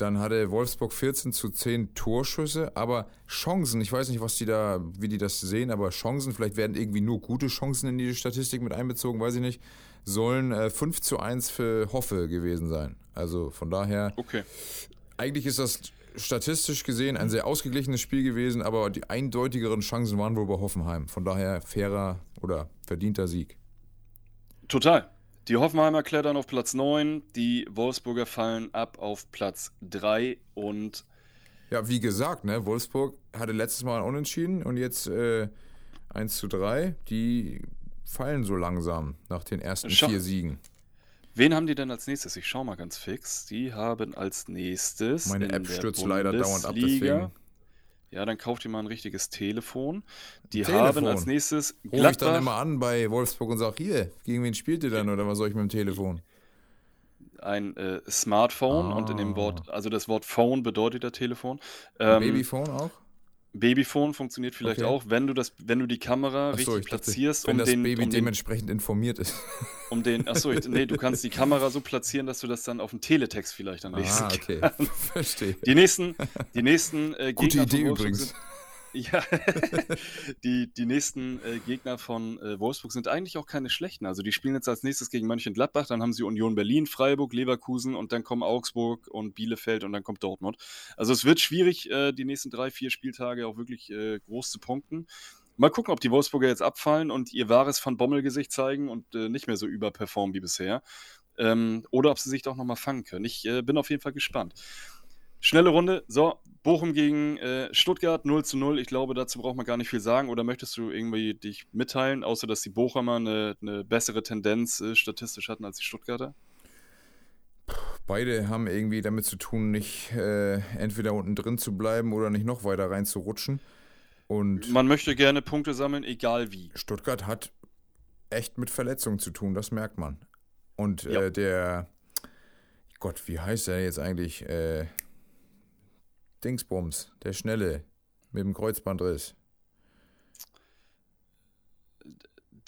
dann hatte Wolfsburg 14 zu 10 Torschüsse, aber Chancen, ich weiß nicht, was die da, wie die das sehen, aber Chancen, vielleicht werden irgendwie nur gute Chancen in die Statistik mit einbezogen, weiß ich nicht. sollen äh, 5 zu 1 für Hoffe gewesen sein. Also von daher, Okay. eigentlich ist das statistisch gesehen ein sehr ausgeglichenes Spiel gewesen, aber die eindeutigeren Chancen waren wohl bei Hoffenheim. Von daher fairer oder verdienter Sieg. Total. Die Hoffenheimer klettern auf Platz 9, die Wolfsburger fallen ab auf Platz 3 und Ja, wie gesagt, ne, Wolfsburg hatte letztes Mal unentschieden und jetzt äh, 1 zu 3. Die fallen so langsam nach den ersten Schau- vier Siegen. wen haben die denn als nächstes? Ich schau mal ganz fix. Die haben als nächstes. Meine in App stürzt leider dauernd ab, deswegen Ja, dann kauft ihr mal ein richtiges Telefon. Die Telefon? haben als nächstes rufe ich dann Gladbach. immer an bei Wolfsburg und sage, hier, gegen wen spielt ihr dann oder was soll ich mit dem Telefon? ein äh, Smartphone und in dem Ah. Wort, also das Wort Phone bedeutet ja Telefon. Ähm, Babyphone auch? Babyphone funktioniert vielleicht Okay. auch, wenn du das, wenn du die Kamera Achso, richtig ich dachte, platzierst, wenn um das den, Baby um den, dementsprechend informiert ist. um den, achso, ich, nee, du kannst die [LAUGHS] Kamera so platzieren, dass du das dann auf dem Teletext vielleicht dann lesen ah, kannst. okay. [LAUGHS] Verstehe. Die nächsten, die nächsten äh, Gute Gegner Idee übrigens. Sind, ja, [LAUGHS] die, die nächsten äh, Gegner von äh, Wolfsburg sind eigentlich auch keine schlechten. Also die spielen jetzt als nächstes gegen Mönchengladbach, dann haben sie Union Berlin, Freiburg, Leverkusen und dann kommen Augsburg und Bielefeld und dann kommt Dortmund. Also es wird schwierig, äh, die nächsten drei, vier Spieltage auch wirklich äh, groß zu punkten. Mal gucken, ob die Wolfsburger jetzt abfallen und ihr wahres Van Bommel-Gesicht zeigen und äh, nicht mehr so überperformen wie bisher. Ähm, oder ob sie sich doch nochmal fangen können. Ich äh, bin auf jeden Fall gespannt. Schnelle Runde. So, Bochum gegen äh, Stuttgart 0 zu 0. Ich glaube, dazu braucht man gar nicht viel sagen. Oder möchtest du irgendwie dich mitteilen, außer dass die Bochumer eine, eine bessere Tendenz äh, statistisch hatten als die Stuttgarter? Beide haben irgendwie damit zu tun, nicht äh, entweder unten drin zu bleiben oder nicht noch weiter reinzurutschen. Und Man möchte gerne Punkte sammeln, egal wie. Stuttgart hat echt mit Verletzungen zu tun, das merkt man. Und Ja. äh, der, Gott, wie heißt der jetzt eigentlich? Äh, Dingsbums, der Schnelle mit dem Kreuzbandriss.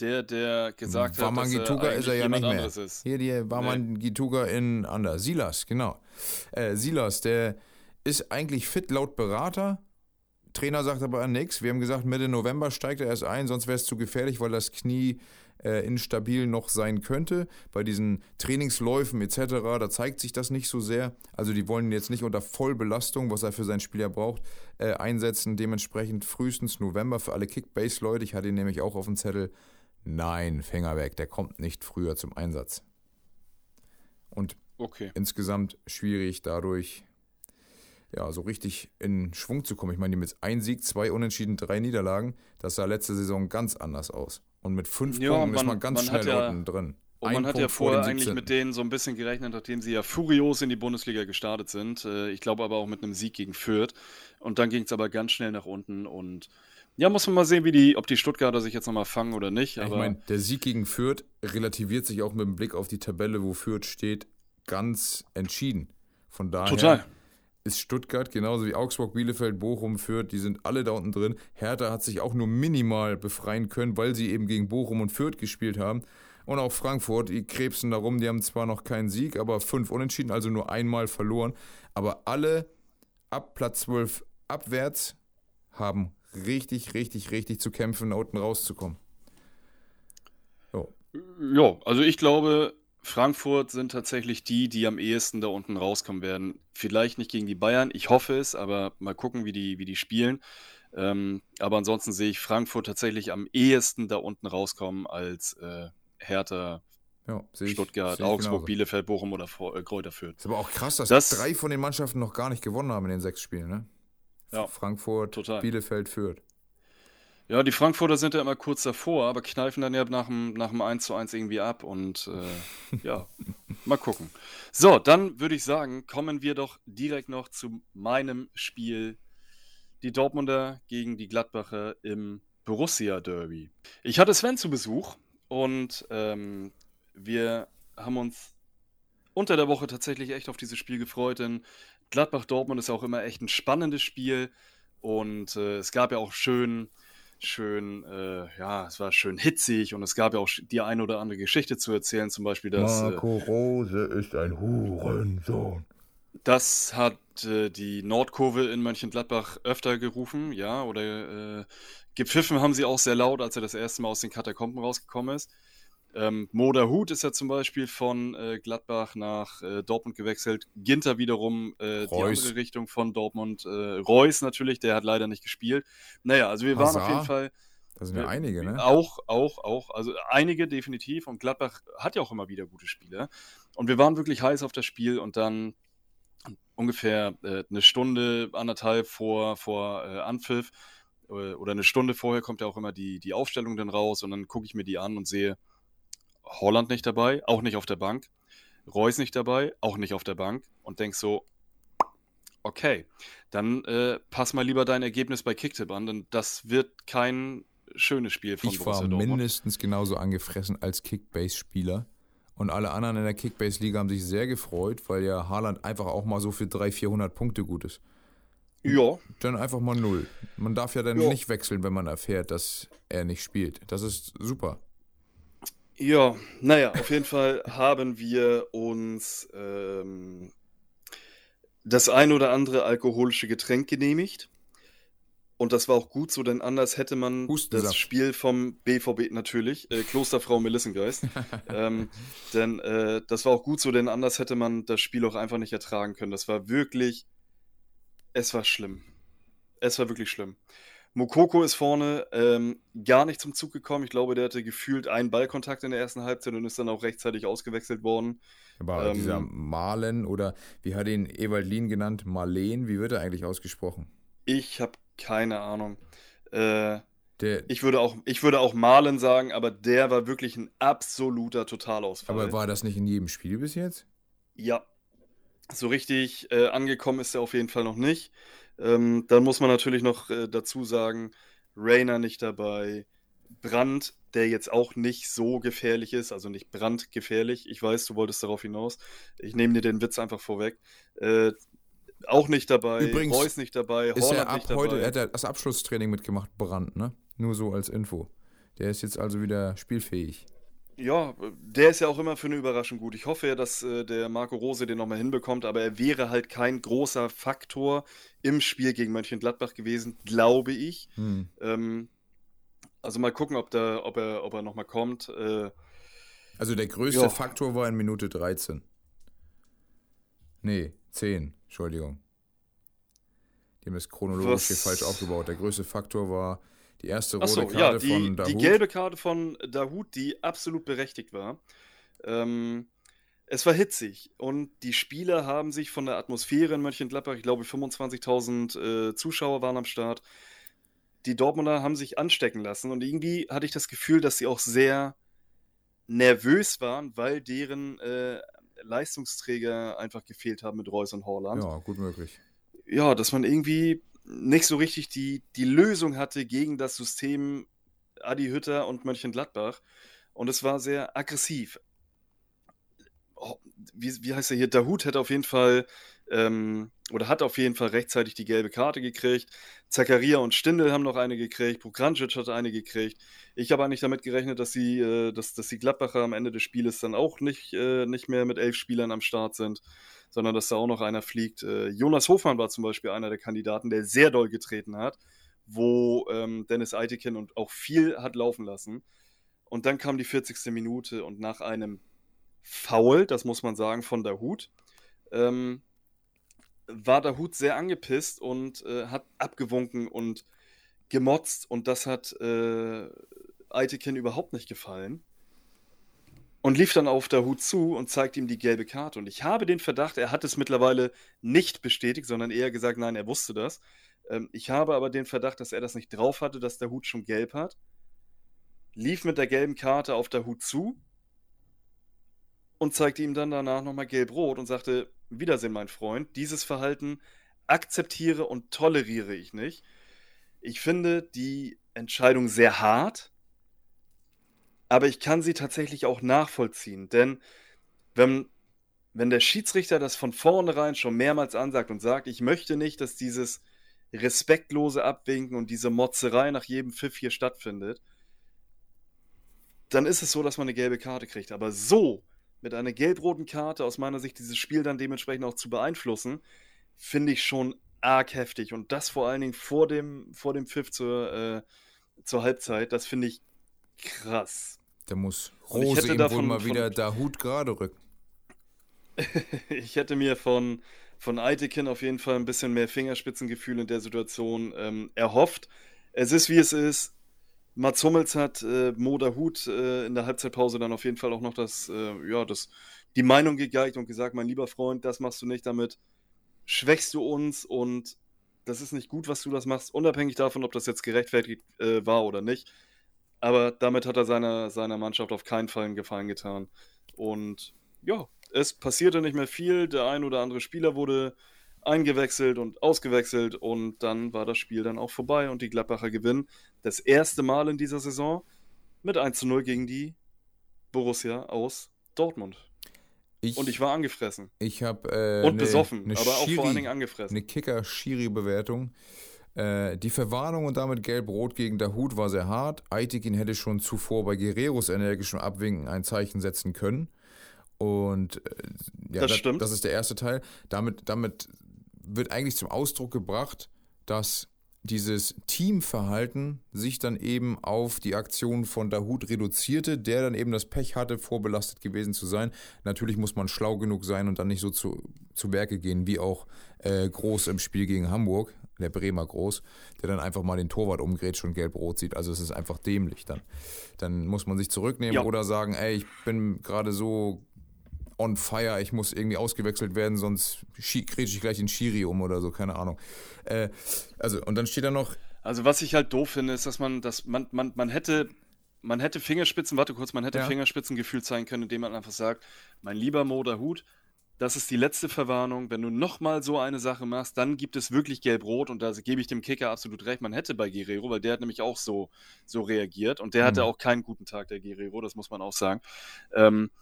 Der, der gesagt hat, dass Wamangituka er ist er ja nicht mehr. ist. Hier, die Barmann Gituga in anders. Silas, genau. Äh, Silas, der ist eigentlich fit laut Berater. Trainer sagt aber nichts. Wir haben gesagt, Mitte November steigt er erst ein, sonst wäre es zu gefährlich, weil das Knie äh, instabil noch sein könnte. Bei diesen Trainingsläufen etc., da zeigt sich das nicht so sehr. Also die wollen ihn jetzt nicht unter Vollbelastung, was er für sein Spiel ja braucht, äh, einsetzen. Dementsprechend frühestens November für alle Kickbase-Leute. Ich hatte ihn nämlich auch auf dem Zettel. Nein, Finger weg, der kommt nicht früher zum Einsatz. Und Okay. insgesamt schwierig dadurch, ja, so richtig in Schwung zu kommen. Ich meine, die mit ein Sieg, zwei Unentschieden, drei Niederlagen, das sah letzte Saison ganz anders aus. Und mit fünf Ja, Punkten ist man- man ganz man schnell ja- unten drin. Und Ein man hat ja Punkt vor vorher dem eigentlich 17.. mit denen so ein bisschen gerechnet, nachdem sie ja furios in die Bundesliga gestartet sind. Äh, Ich glaube aber auch mit einem Sieg gegen Fürth. Und dann ging es aber ganz schnell nach unten. Und ja, muss man mal sehen, wie die, ob die Stuttgarter sich jetzt nochmal fangen oder nicht. Ich meine, der Sieg gegen Fürth relativiert sich auch mit dem Blick auf die Tabelle, wo Fürth steht, ganz entschieden. Von daher total. Ist Stuttgart genauso wie Augsburg, Bielefeld, Bochum, Fürth, die sind alle da unten drin. Hertha hat sich auch nur minimal befreien können, weil sie eben gegen Bochum und Fürth gespielt haben. Und auch Frankfurt, die krebsen darum, die haben zwar noch keinen Sieg, aber fünf Unentschieden, also nur einmal verloren. Aber alle ab Platz 12 abwärts haben richtig, richtig, richtig zu kämpfen, da unten rauszukommen. So. Ja, also ich glaube, Frankfurt sind tatsächlich die, die am ehesten da unten rauskommen werden. Vielleicht nicht gegen die Bayern, ich hoffe es, aber mal gucken, wie die, wie die spielen. Ähm, aber ansonsten sehe ich Frankfurt tatsächlich am ehesten da unten rauskommen als äh, Hertha, Ja, ich, Stuttgart, Augsburg, genauso. Bielefeld, Bochum oder Vor- äh, Kräuter Fürth. Ist aber auch krass, dass Das- drei von den Mannschaften noch gar nicht gewonnen haben in den sechs Spielen, ne? Ja, Frankfurt, total. Bielefeld, Fürth. Ja, die Frankfurter sind ja immer kurz davor, aber kneifen dann ja nach dem, nach dem 1 zu 1 irgendwie ab und äh, ja, [LAUGHS] mal gucken. So, dann würde ich sagen, kommen wir doch direkt noch zu meinem Spiel. Die Dortmunder gegen die Gladbacher im Borussia Derby. Ich hatte Sven zu Besuch und ähm, wir haben uns unter der Woche tatsächlich echt auf dieses Spiel gefreut, denn Gladbach-Dortmund ist auch immer echt ein spannendes Spiel und äh, es gab ja auch schön, schön, äh, ja, es war schön hitzig und es gab ja auch die eine oder andere Geschichte zu erzählen, zum Beispiel, dass äh, Rose ist ein Hurensohn. das hat äh, die Nordkurve in Mönchengladbach öfter gerufen, ja, oder äh, gepfiffen haben sie auch sehr laut, als er das erste Mal aus den Katakomben rausgekommen ist. Ähm, Moda Hut ist ja zum Beispiel von äh, Gladbach nach äh, Dortmund gewechselt. Ginter wiederum äh, die andere Richtung von Dortmund. Äh, Reus natürlich, der hat leider nicht gespielt. Naja, also wir Hazard. waren auf jeden Fall. Da sind ja einige, ne? Auch, auch, auch. Also einige definitiv. Und Gladbach hat ja auch immer wieder gute Spiele. Und wir waren wirklich heiß auf das Spiel und dann ungefähr äh, eine Stunde, anderthalb vor, vor äh, Anpfiff äh, oder eine Stunde vorher kommt ja auch immer die, die Aufstellung dann raus und dann gucke ich mir die an und sehe, Holland nicht dabei, auch nicht auf der Bank. Reus nicht dabei, auch nicht auf der Bank. Und denk so, okay, dann äh, pass mal lieber dein Ergebnis bei Kicktip an, denn das wird kein schönes Spiel von ich Borussia war mindestens genauso angefressen als Kickbase-Spieler. Und alle anderen in der Kickbase-Liga haben sich sehr gefreut, weil ja Haaland einfach auch mal so für 300, 400 Punkte gut ist. Ja. Dann einfach mal null. Man darf ja dann ja. nicht wechseln, wenn man erfährt, dass er nicht spielt. Das ist super. Ja, naja, auf jeden Fall haben wir uns ähm, das ein oder andere alkoholische Getränk genehmigt. Und das war auch gut so, denn anders hätte man das Spiel vom BVB natürlich, äh, Klosterfrau Melissengeist. [LAUGHS] ähm, denn äh, das war auch gut so, denn anders hätte man das Spiel auch einfach nicht ertragen können. Das war wirklich, es war schlimm. Es war wirklich schlimm. Mokoko ist vorne ähm, gar nicht zum Zug gekommen. Ich glaube, der hatte gefühlt einen Ballkontakt in der ersten Halbzeit und ist dann auch rechtzeitig ausgewechselt worden. Aber ähm, dieser Malen oder wie hat ihn Ewald Lien genannt? Marleen, wie wird er eigentlich ausgesprochen? Ich habe keine Ahnung. Äh, der, ich, würde auch, ich würde auch Malen sagen, aber der war wirklich ein absoluter Totalausfall. Aber war das nicht in jedem Spiel bis jetzt? Ja. So richtig äh, angekommen ist er auf jeden Fall noch nicht. Ähm, dann muss man natürlich noch äh, dazu sagen, Rainer nicht dabei, Brand, der jetzt auch nicht so gefährlich ist, also nicht brandgefährlich. Ich weiß, du wolltest darauf hinaus. Ich nehme dir den Witz einfach vorweg. Äh, auch nicht dabei, Übrigens Reus nicht dabei, ist Holland er ab nicht dabei. Heute, er hat das Abschlusstraining mitgemacht, Brand, ne? Nur so als Info. Der ist jetzt also wieder spielfähig. Ja, der ist ja auch immer für eine Überraschung gut. Ich hoffe ja, dass äh, der Marco Rose den nochmal hinbekommt, aber er wäre halt kein großer Faktor im Spiel gegen Mönchengladbach gewesen, glaube ich. Hm. Ähm, also mal gucken, ob, der, ob er, ob er nochmal kommt. Äh, also der größte ja. Faktor war in Minute 13. Nee, 10, Entschuldigung. Die haben das chronologisch Was? hier falsch aufgebaut. Der größte Faktor war die erste rote so, Karte ja, die, von Dahut. Die gelbe Karte von Dahut, die absolut berechtigt war. Ähm, es war hitzig und die Spieler haben sich von der Atmosphäre in Mönchengladbach, ich glaube 25.000 äh, Zuschauer waren am Start, die Dortmunder haben sich anstecken lassen und irgendwie hatte ich das Gefühl, dass sie auch sehr nervös waren, weil deren äh, Leistungsträger einfach gefehlt haben mit Reus und Horland. Ja, gut möglich. Ja, dass man irgendwie nicht so richtig die, die Lösung hatte gegen das System Adi Hütter und Mönchengladbach. Und es war sehr aggressiv. Oh, wie, wie heißt er hier? Dahut hätte auf jeden Fall ähm, oder hat auf jeden Fall rechtzeitig die gelbe Karte gekriegt. Zakaria und Stindel haben noch eine gekriegt. Pokrancic hat eine gekriegt. Ich habe eigentlich damit gerechnet, dass, sie, äh, dass, dass die Gladbacher am Ende des Spieles dann auch nicht, äh, nicht mehr mit elf Spielern am Start sind sondern dass da auch noch einer fliegt. Äh, Jonas Hofmann war zum Beispiel einer der Kandidaten, der sehr doll getreten hat, wo ähm, Dennis Eitekin und auch viel hat laufen lassen. Und dann kam die 40. Minute und nach einem Foul, das muss man sagen, von der Hut, ähm, war der Hut sehr angepisst und äh, hat abgewunken und gemotzt und das hat äh, überhaupt nicht gefallen und lief dann auf der Hut zu und zeigt ihm die gelbe Karte. Und ich habe den Verdacht, er hat es mittlerweile nicht bestätigt, sondern eher gesagt, nein, er wusste das. Ähm, ich habe aber den Verdacht, dass er das nicht drauf hatte, dass der Hut schon gelb hat. Lief mit der gelben Karte auf der Hut zu und zeigte ihm dann danach nochmal gelb-rot und sagte: Wiedersehen, mein Freund, dieses Verhalten akzeptiere und toleriere ich nicht. Ich finde die Entscheidung sehr hart aber ich kann sie tatsächlich auch nachvollziehen, denn wenn, wenn der Schiedsrichter das von vornherein schon mehrmals ansagt und sagt, ich möchte nicht, dass dieses respektlose Abwinken und diese Motzerei nach jedem Pfiff hier stattfindet, dann ist es so, dass man eine gelbe Karte kriegt. Aber so, mit einer gelb-roten Karte aus meiner Sicht dieses Spiel dann dementsprechend auch zu beeinflussen, finde ich schon arg heftig. Und das vor allen Dingen vor dem, vor dem Pfiff zur, äh, zur Halbzeit, das finde ich krass. Der muss Rose ihm davon, wohl mal wieder da Hut gerade rücken. [LAUGHS] ich hätte mir von, von Eitekin auf jeden Fall ein bisschen mehr Fingerspitzengefühl in der Situation ähm, erhofft. Es ist wie es ist. Mats Hummels hat äh, Moda Hut äh, in der Halbzeitpause dann auf jeden Fall auch noch das, äh, ja, das, die Meinung gegeigt und gesagt, mein lieber Freund, das machst du nicht, damit schwächst du uns und das ist nicht gut, was du das machst, unabhängig davon, ob das jetzt gerechtfertigt äh, war oder nicht. Aber damit hat er seiner, seiner Mannschaft auf keinen Fall einen Gefallen getan. Und ja, es passierte nicht mehr viel. Der ein oder andere Spieler wurde eingewechselt und ausgewechselt und dann war das Spiel dann auch vorbei und die Gladbacher gewinnen das erste Mal in dieser Saison mit 1 zu 0 gegen die Borussia aus Dortmund. Ich, und ich war angefressen. Ich habe äh, und ne, besoffen, ne aber auch vor allen Dingen angefressen. Eine Kicker-Schiri-Bewertung. Äh, die Verwarnung und damit Gelb-Rot gegen Dahut war sehr hart. Aitikin hätte schon zuvor bei Guerreros energischem Abwinken ein Zeichen setzen können. Und äh, ja, das, stimmt. das ist der erste Teil. Damit, damit wird eigentlich zum Ausdruck gebracht, dass dieses Teamverhalten sich dann eben auf die Aktion von Dahut reduzierte, der dann eben das Pech hatte, vorbelastet gewesen zu sein. Natürlich muss man schlau genug sein und dann nicht so zu, zu Werke gehen, wie auch äh, Groß im Spiel gegen Hamburg, der Bremer Groß, der dann einfach mal den Torwart umgrätscht und gelb-rot sieht. Also es ist einfach dämlich dann. Dann muss man sich zurücknehmen ja. oder sagen, ey, ich bin gerade so on fire, ich muss irgendwie ausgewechselt werden, sonst kriege ich gleich den Schiri um oder so, keine Ahnung. Äh, also, und dann steht da noch. Also, was ich halt doof finde, ist, dass man, dass man, man, man hätte. Man hätte Fingerspitzen, warte kurz, man hätte ja. Fingerspitzengefühl zeigen können, indem man einfach sagt, mein lieber Moder Hut, das ist die letzte Verwarnung. Wenn du nochmal so eine Sache machst, dann gibt es wirklich Gelb-Rot und da gebe ich dem Kicker absolut recht. Man hätte bei Guerrero, weil der hat nämlich auch so, so reagiert und der mhm. hatte auch keinen guten Tag, der Guerrero, das muss man auch sagen. Ähm,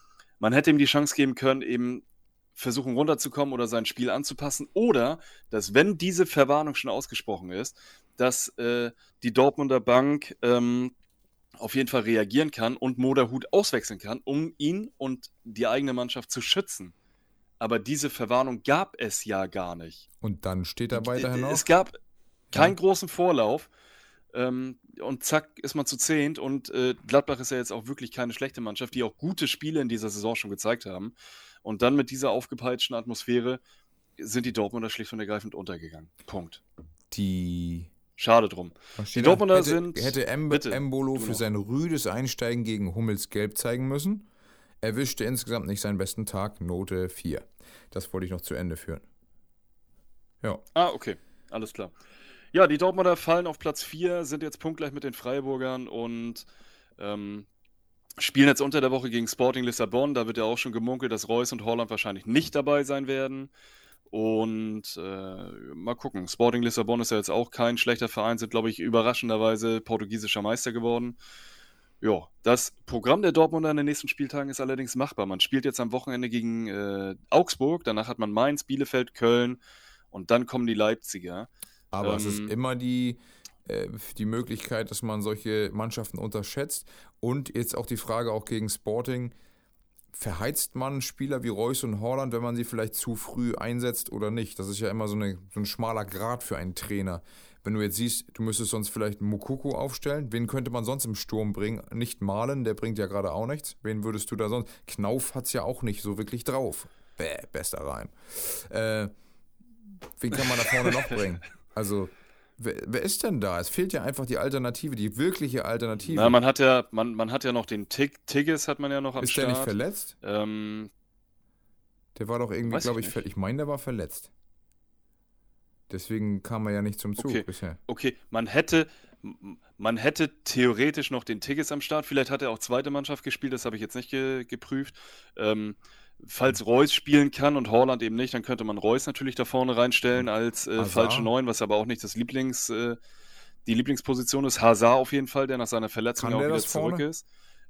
man hätte ihm die Chance geben können, eben versuchen runterzukommen oder sein Spiel anzupassen. Oder, dass wenn diese Verwarnung schon ausgesprochen ist, dass äh, die Dortmunder Bank ähm, auf jeden Fall reagieren kann und Moderhut auswechseln kann, um ihn und die eigene Mannschaft zu schützen. Aber diese Verwarnung gab es ja gar nicht. Und dann steht da weiterhin noch. Es gab keinen ja. großen Vorlauf. Ähm, und zack, ist man zu zehnt. Und äh, Gladbach ist ja jetzt auch wirklich keine schlechte Mannschaft, die auch gute Spiele in dieser Saison schon gezeigt haben. Und dann mit dieser aufgepeitschten Atmosphäre sind die Dortmunder schlicht und ergreifend untergegangen. Punkt. Die. Schade drum. Die Dortmunder hätte, sind. Hätte Em bitte, Embolo für sein rüdes Einsteigen gegen Hummels gelb zeigen müssen. Erwischte insgesamt nicht seinen besten Tag, Note 4. Das wollte ich noch zu Ende führen. Ja. Ah, okay. Alles klar. Ja, die Dortmunder fallen auf Platz 4, sind jetzt punktgleich mit den Freiburgern und ähm, spielen jetzt unter der Woche gegen Sporting Lissabon. Da wird ja auch schon gemunkelt, dass Reus und Holland wahrscheinlich nicht dabei sein werden. Und äh, mal gucken. Sporting Lissabon ist ja jetzt auch kein schlechter Verein, sind, glaube ich, überraschenderweise portugiesischer Meister geworden. Ja, das Programm der Dortmunder in den nächsten Spieltagen ist allerdings machbar. Man spielt jetzt am Wochenende gegen äh, Augsburg, danach hat man Mainz, Bielefeld, Köln und dann kommen die Leipziger. Aber ähm, es ist ähm. immer die, äh, die Möglichkeit, dass man solche Mannschaften unterschätzt. Und jetzt auch die Frage auch gegen Sporting. Verheizt man Spieler wie Reus und Holland, wenn man sie vielleicht zu früh einsetzt oder nicht? Das ist ja immer so, eine, so ein schmaler Grad für einen Trainer. Wenn du jetzt siehst, du müsstest sonst vielleicht Mukoko aufstellen, wen könnte man sonst im Sturm bringen? Nicht Malen, der bringt ja gerade auch nichts. Wen würdest du da sonst? Knauf hat es ja auch nicht so wirklich drauf. Bäh, bester Reim. Äh, wen kann man da vorne noch bringen? [LAUGHS] Also, wer, wer, ist denn da? Es fehlt ja einfach die Alternative, die wirkliche Alternative. Na, man hat ja, man, man hat ja noch den Tig Tigges hat man ja noch am ist Start. Ist der nicht verletzt? Ähm, der war doch irgendwie, glaube ich, ich, ich meine, der war verletzt. Deswegen kam er ja nicht zum Zug okay. bisher. Okay, man hätte, man hätte theoretisch noch den Tigges am Start. Vielleicht hat er auch zweite Mannschaft gespielt, das habe ich jetzt nicht ge geprüft. Ähm, falls Reus spielen kann und Horland eben nicht, dann könnte man Reus natürlich da vorne reinstellen als äh, falsche Neun, was aber auch nicht das Lieblings, äh, die Lieblingsposition ist. Hazard auf jeden Fall, der nach seiner Verletzung auch wieder zurück vorne? ist.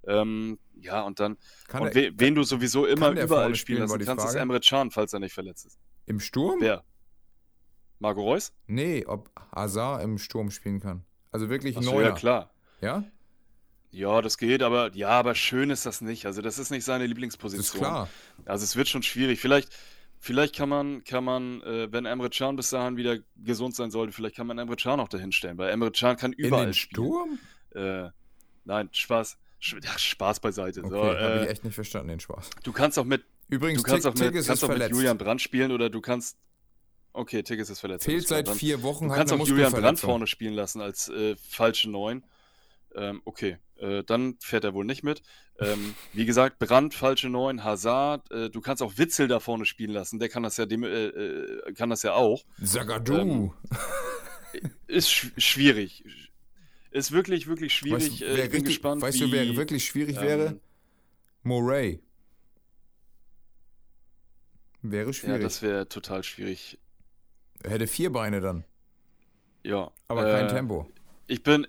Ähm, ja, und dann, kann und der, wen du sowieso immer überall spielen lassen kannst, ist Emre Can, falls er nicht verletzt ist. Im Sturm? Wer? Marco Reus? Nee, ob Hazard im Sturm spielen kann. Also wirklich neu. Ja, klar. Ja? Ja, das geht, aber ja, aber schön ist das nicht. Also das ist nicht seine Lieblingsposition. Das ist klar. Also es wird schon schwierig. Vielleicht, vielleicht kann man, kann man, äh, wenn Emre Can bis dahin wieder gesund sein sollte, vielleicht kann man Emre Can auch dahin stellen, weil Emre Can kann überall In den Sturm? Äh, nein, Spaß. Ja, Spaß beiseite. Okay, so, habe äh, ich echt nicht verstanden, den Spaß. Du kannst auch mit, Übrigens, du kannst Tick- auch mit, Tigges kannst auch mit verletzt. Julian Brandt spielen oder du kannst. Okay, Tigges ist verletzt. Fehlt seit vier Wochen, Du hat kannst auch Julian Brandt vorne spielen lassen als äh, falsche Neun. Ähm, okay, äh, dann fährt er wohl nicht mit. Ähm, wie gesagt, Brandt, falsche Neun, Hazard. Äh, du kannst auch Witzel da vorne spielen lassen. Der kann das ja, dem, äh, äh, kann das ja auch. Sagadu. Ähm, Ist sch schwierig. Ist wirklich, wirklich schwierig. weißt äh, wer ich bin richtig, gespannt, weißt wie, du, wer wirklich schwierig wäre? ähm, Moray. Wäre Ja, schwierig. das wäre total schwierig. er hätte vier Beine dann, Ja. aber äh, kein Tempo. Ich bin.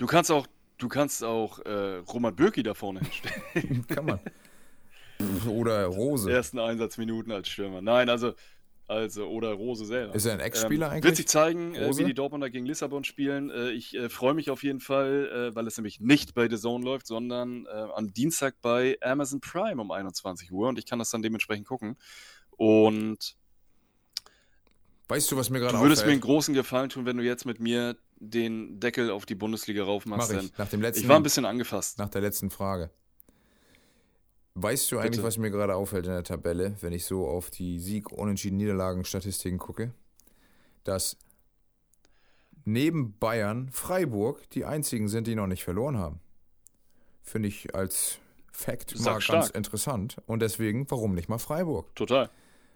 Du kannst auch, du kannst auch äh, Roman Bürki da vorne hinstellen. [LAUGHS] [LAUGHS] Kann man. Oder Rose. Ersten Einsatzminuten als Stürmer. Nein, also, also oder Rose selber. Ist er ein Ex-Spieler ähm, eigentlich? Wird sich zeigen, äh, Rose? wie die Dortmunder gegen Lissabon spielen. Äh, ich äh, freue mich auf jeden Fall, äh, weil es nämlich nicht bei The Zone läuft, sondern äh, am Dienstag bei Amazon Prime um 21 Uhr und ich kann das dann dementsprechend gucken. Und Weißt du, was mir gerade du würdest mir einen auffällt? großen Gefallen tun, wenn du jetzt mit mir den Deckel auf die Bundesliga Mach raufmachst. ich. denn Nach, dem letzten, Ich war ein bisschen angefasst. nach der letzten Frage. Weißt du eigentlich, Bitte. was mir gerade auffällt in der Tabelle, wenn ich so auf die Sieg-, Unentschieden-, Niederlagen-Statistiken gucke? Dass neben Bayern Freiburg die einzigen sind, die noch nicht verloren haben. Finde ich als Fact mal ganz Sackstark. interessant. Und deswegen, warum nicht mal Freiburg? Total.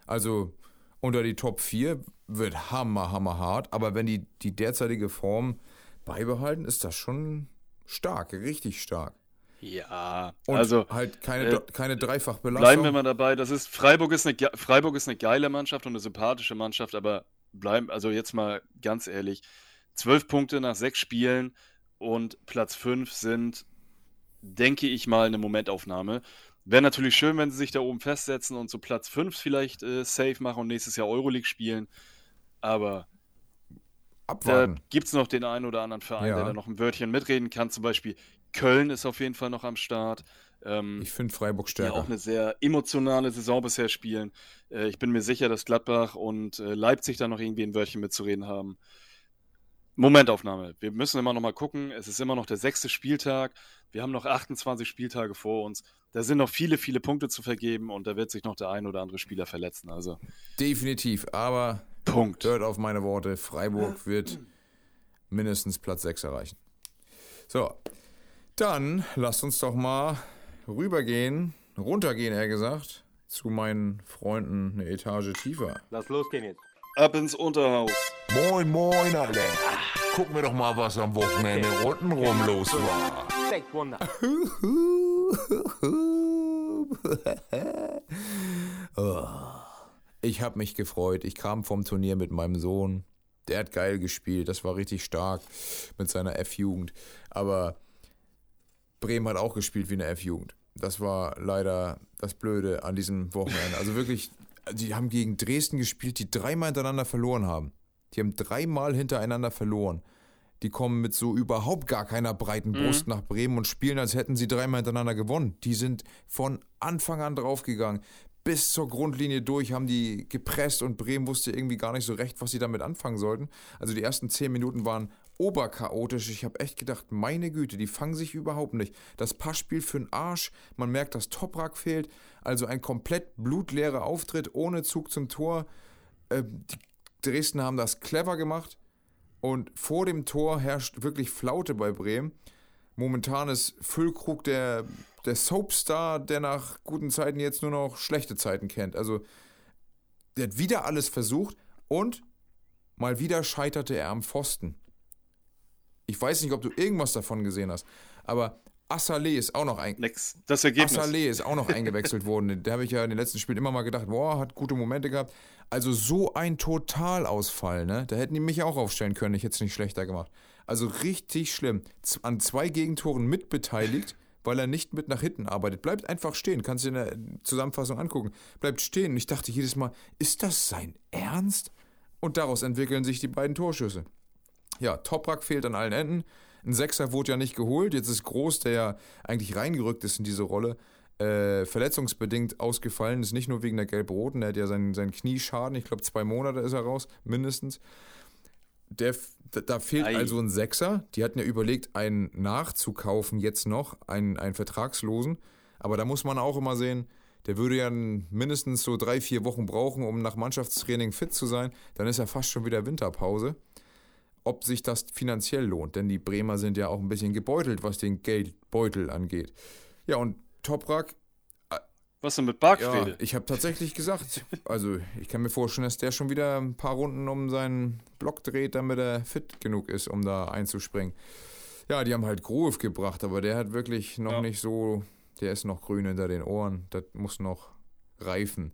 Also unter die Top 4 wird hammer, hammer hart, aber wenn die die derzeitige Form beibehalten, ist das schon stark, richtig stark. Ja, Und also halt keine, äh, keine Dreifachbelastung. bleiben wir mal dabei. Das ist Freiburg ist eine Freiburg ist eine geile Mannschaft und eine sympathische Mannschaft, aber bleiben also jetzt mal ganz ehrlich, zwölf Punkte nach sechs Spielen und Platz fünf sind, denke ich mal, eine Momentaufnahme. Wäre natürlich schön, wenn sie sich da oben festsetzen und so Platz fünf vielleicht äh, safe machen und nächstes Jahr Euroleague spielen. Aber da Abwarten. gibt es noch den einen oder anderen Verein, Ja. der da noch ein Wörtchen mitreden kann. Zum Beispiel Köln ist auf jeden Fall noch am Start. Ähm, Ich finde Freiburg die stärker. auch eine sehr emotionale Saison bisher spielen. Äh, ich bin mir sicher, dass Gladbach und äh, Leipzig da noch irgendwie ein Wörtchen mitzureden haben. Momentaufnahme. Wir müssen immer noch mal gucken. Es ist immer noch der sechste Spieltag. Wir haben noch 28 Spieltage vor uns. Da sind noch viele, viele Punkte zu vergeben und da wird sich noch der ein oder andere Spieler verletzen. Also Definitiv, aber Punkt. hört auf meine Worte, Freiburg wird mindestens Platz 6 erreichen. So, dann lasst uns doch mal rübergehen, runtergehen eher gesagt, zu meinen Freunden eine Etage tiefer. Lass losgehen jetzt. Ab ins Unterhaus. Moin, moin, alle. Guck mir doch mal, was am Wochenende untenrum los war. One now. [LAUGHS] Oh. Ich habe mich gefreut. Ich kam vom Turnier mit meinem Sohn. Der hat geil gespielt. Das war richtig stark mit seiner F-Jugend. Aber Bremen hat auch gespielt wie eine F-Jugend. Das war leider das Blöde an diesem Wochenende. Also wirklich, die haben gegen Dresden gespielt, die dreimal hintereinander verloren haben. Die haben dreimal hintereinander verloren. Die kommen mit so überhaupt gar keiner breiten Brust nach Bremen und spielen, als hätten sie dreimal hintereinander gewonnen. Die sind von Anfang an draufgegangen. Bis zur Grundlinie durch haben die gepresst und Bremen wusste irgendwie gar nicht so recht, was sie damit anfangen sollten. Also die ersten zehn Minuten waren oberchaotisch. Ich habe echt gedacht, meine Güte, die fangen sich überhaupt nicht. Das Passspiel für den Arsch. Man merkt, dass Toprak fehlt. Also ein komplett blutleerer Auftritt ohne Zug zum Tor. Äh, die Dresden haben das clever gemacht. Und vor dem Tor herrscht wirklich Flaute bei Bremen. Momentan ist Füllkrug der, der Soapstar, der nach guten Zeiten jetzt nur noch schlechte Zeiten kennt. Also, der hat wieder alles versucht und mal wieder scheiterte er am Pfosten. Ich weiß nicht, ob du irgendwas davon gesehen hast, aber Assalé ist auch noch ein, Nix. Das Ergebnis. Assalé ist auch noch eingewechselt [LAUGHS] worden. Da habe ich ja in den letzten Spielen immer mal gedacht, boah, hat gute Momente gehabt. Also so ein Totalausfall, ne? Da hätten die mich auch aufstellen können, ich hätte es nicht schlechter gemacht. Also richtig schlimm. Z an zwei Gegentoren mitbeteiligt, weil er nicht mit nach hinten arbeitet. Bleibt einfach stehen, kannst du in der Zusammenfassung angucken. Bleibt stehen. Und ich dachte jedes Mal, ist das sein Ernst? Und daraus entwickeln sich die beiden Torschüsse. Ja, Toprak fehlt an allen Enden. Ein Sechser wurde ja nicht geholt. Jetzt ist Groß, der ja eigentlich reingerückt ist in diese Rolle, äh, verletzungsbedingt ausgefallen. Ist nicht nur wegen der Gelb-Roten. Er hat ja seinen, seinen Knieschaden. Ich glaube, zwei Monate ist er raus, mindestens. der, da fehlt Ei. also ein Sechser. Die hatten ja überlegt, einen nachzukaufen jetzt noch, einen, einen Vertragslosen. Aber da muss man auch immer sehen, der würde ja mindestens so drei, vier Wochen brauchen, um nach Mannschaftstraining fit zu sein. Dann ist ja fast schon wieder Winterpause. Ob sich das finanziell lohnt, denn die Bremer sind ja auch ein bisschen gebeutelt, was den Geldbeutel angeht. Ja, und Toprak, Was denn mit ja, Bargfrede? ich habe tatsächlich gesagt, also ich kann mir vorstellen, dass der schon wieder ein paar Runden um seinen Block dreht, damit er fit genug ist, um da einzuspringen. Ja, die haben halt Groove gebracht, aber der hat wirklich noch Ja. nicht so, der ist noch grün hinter den Ohren, das muss noch reifen.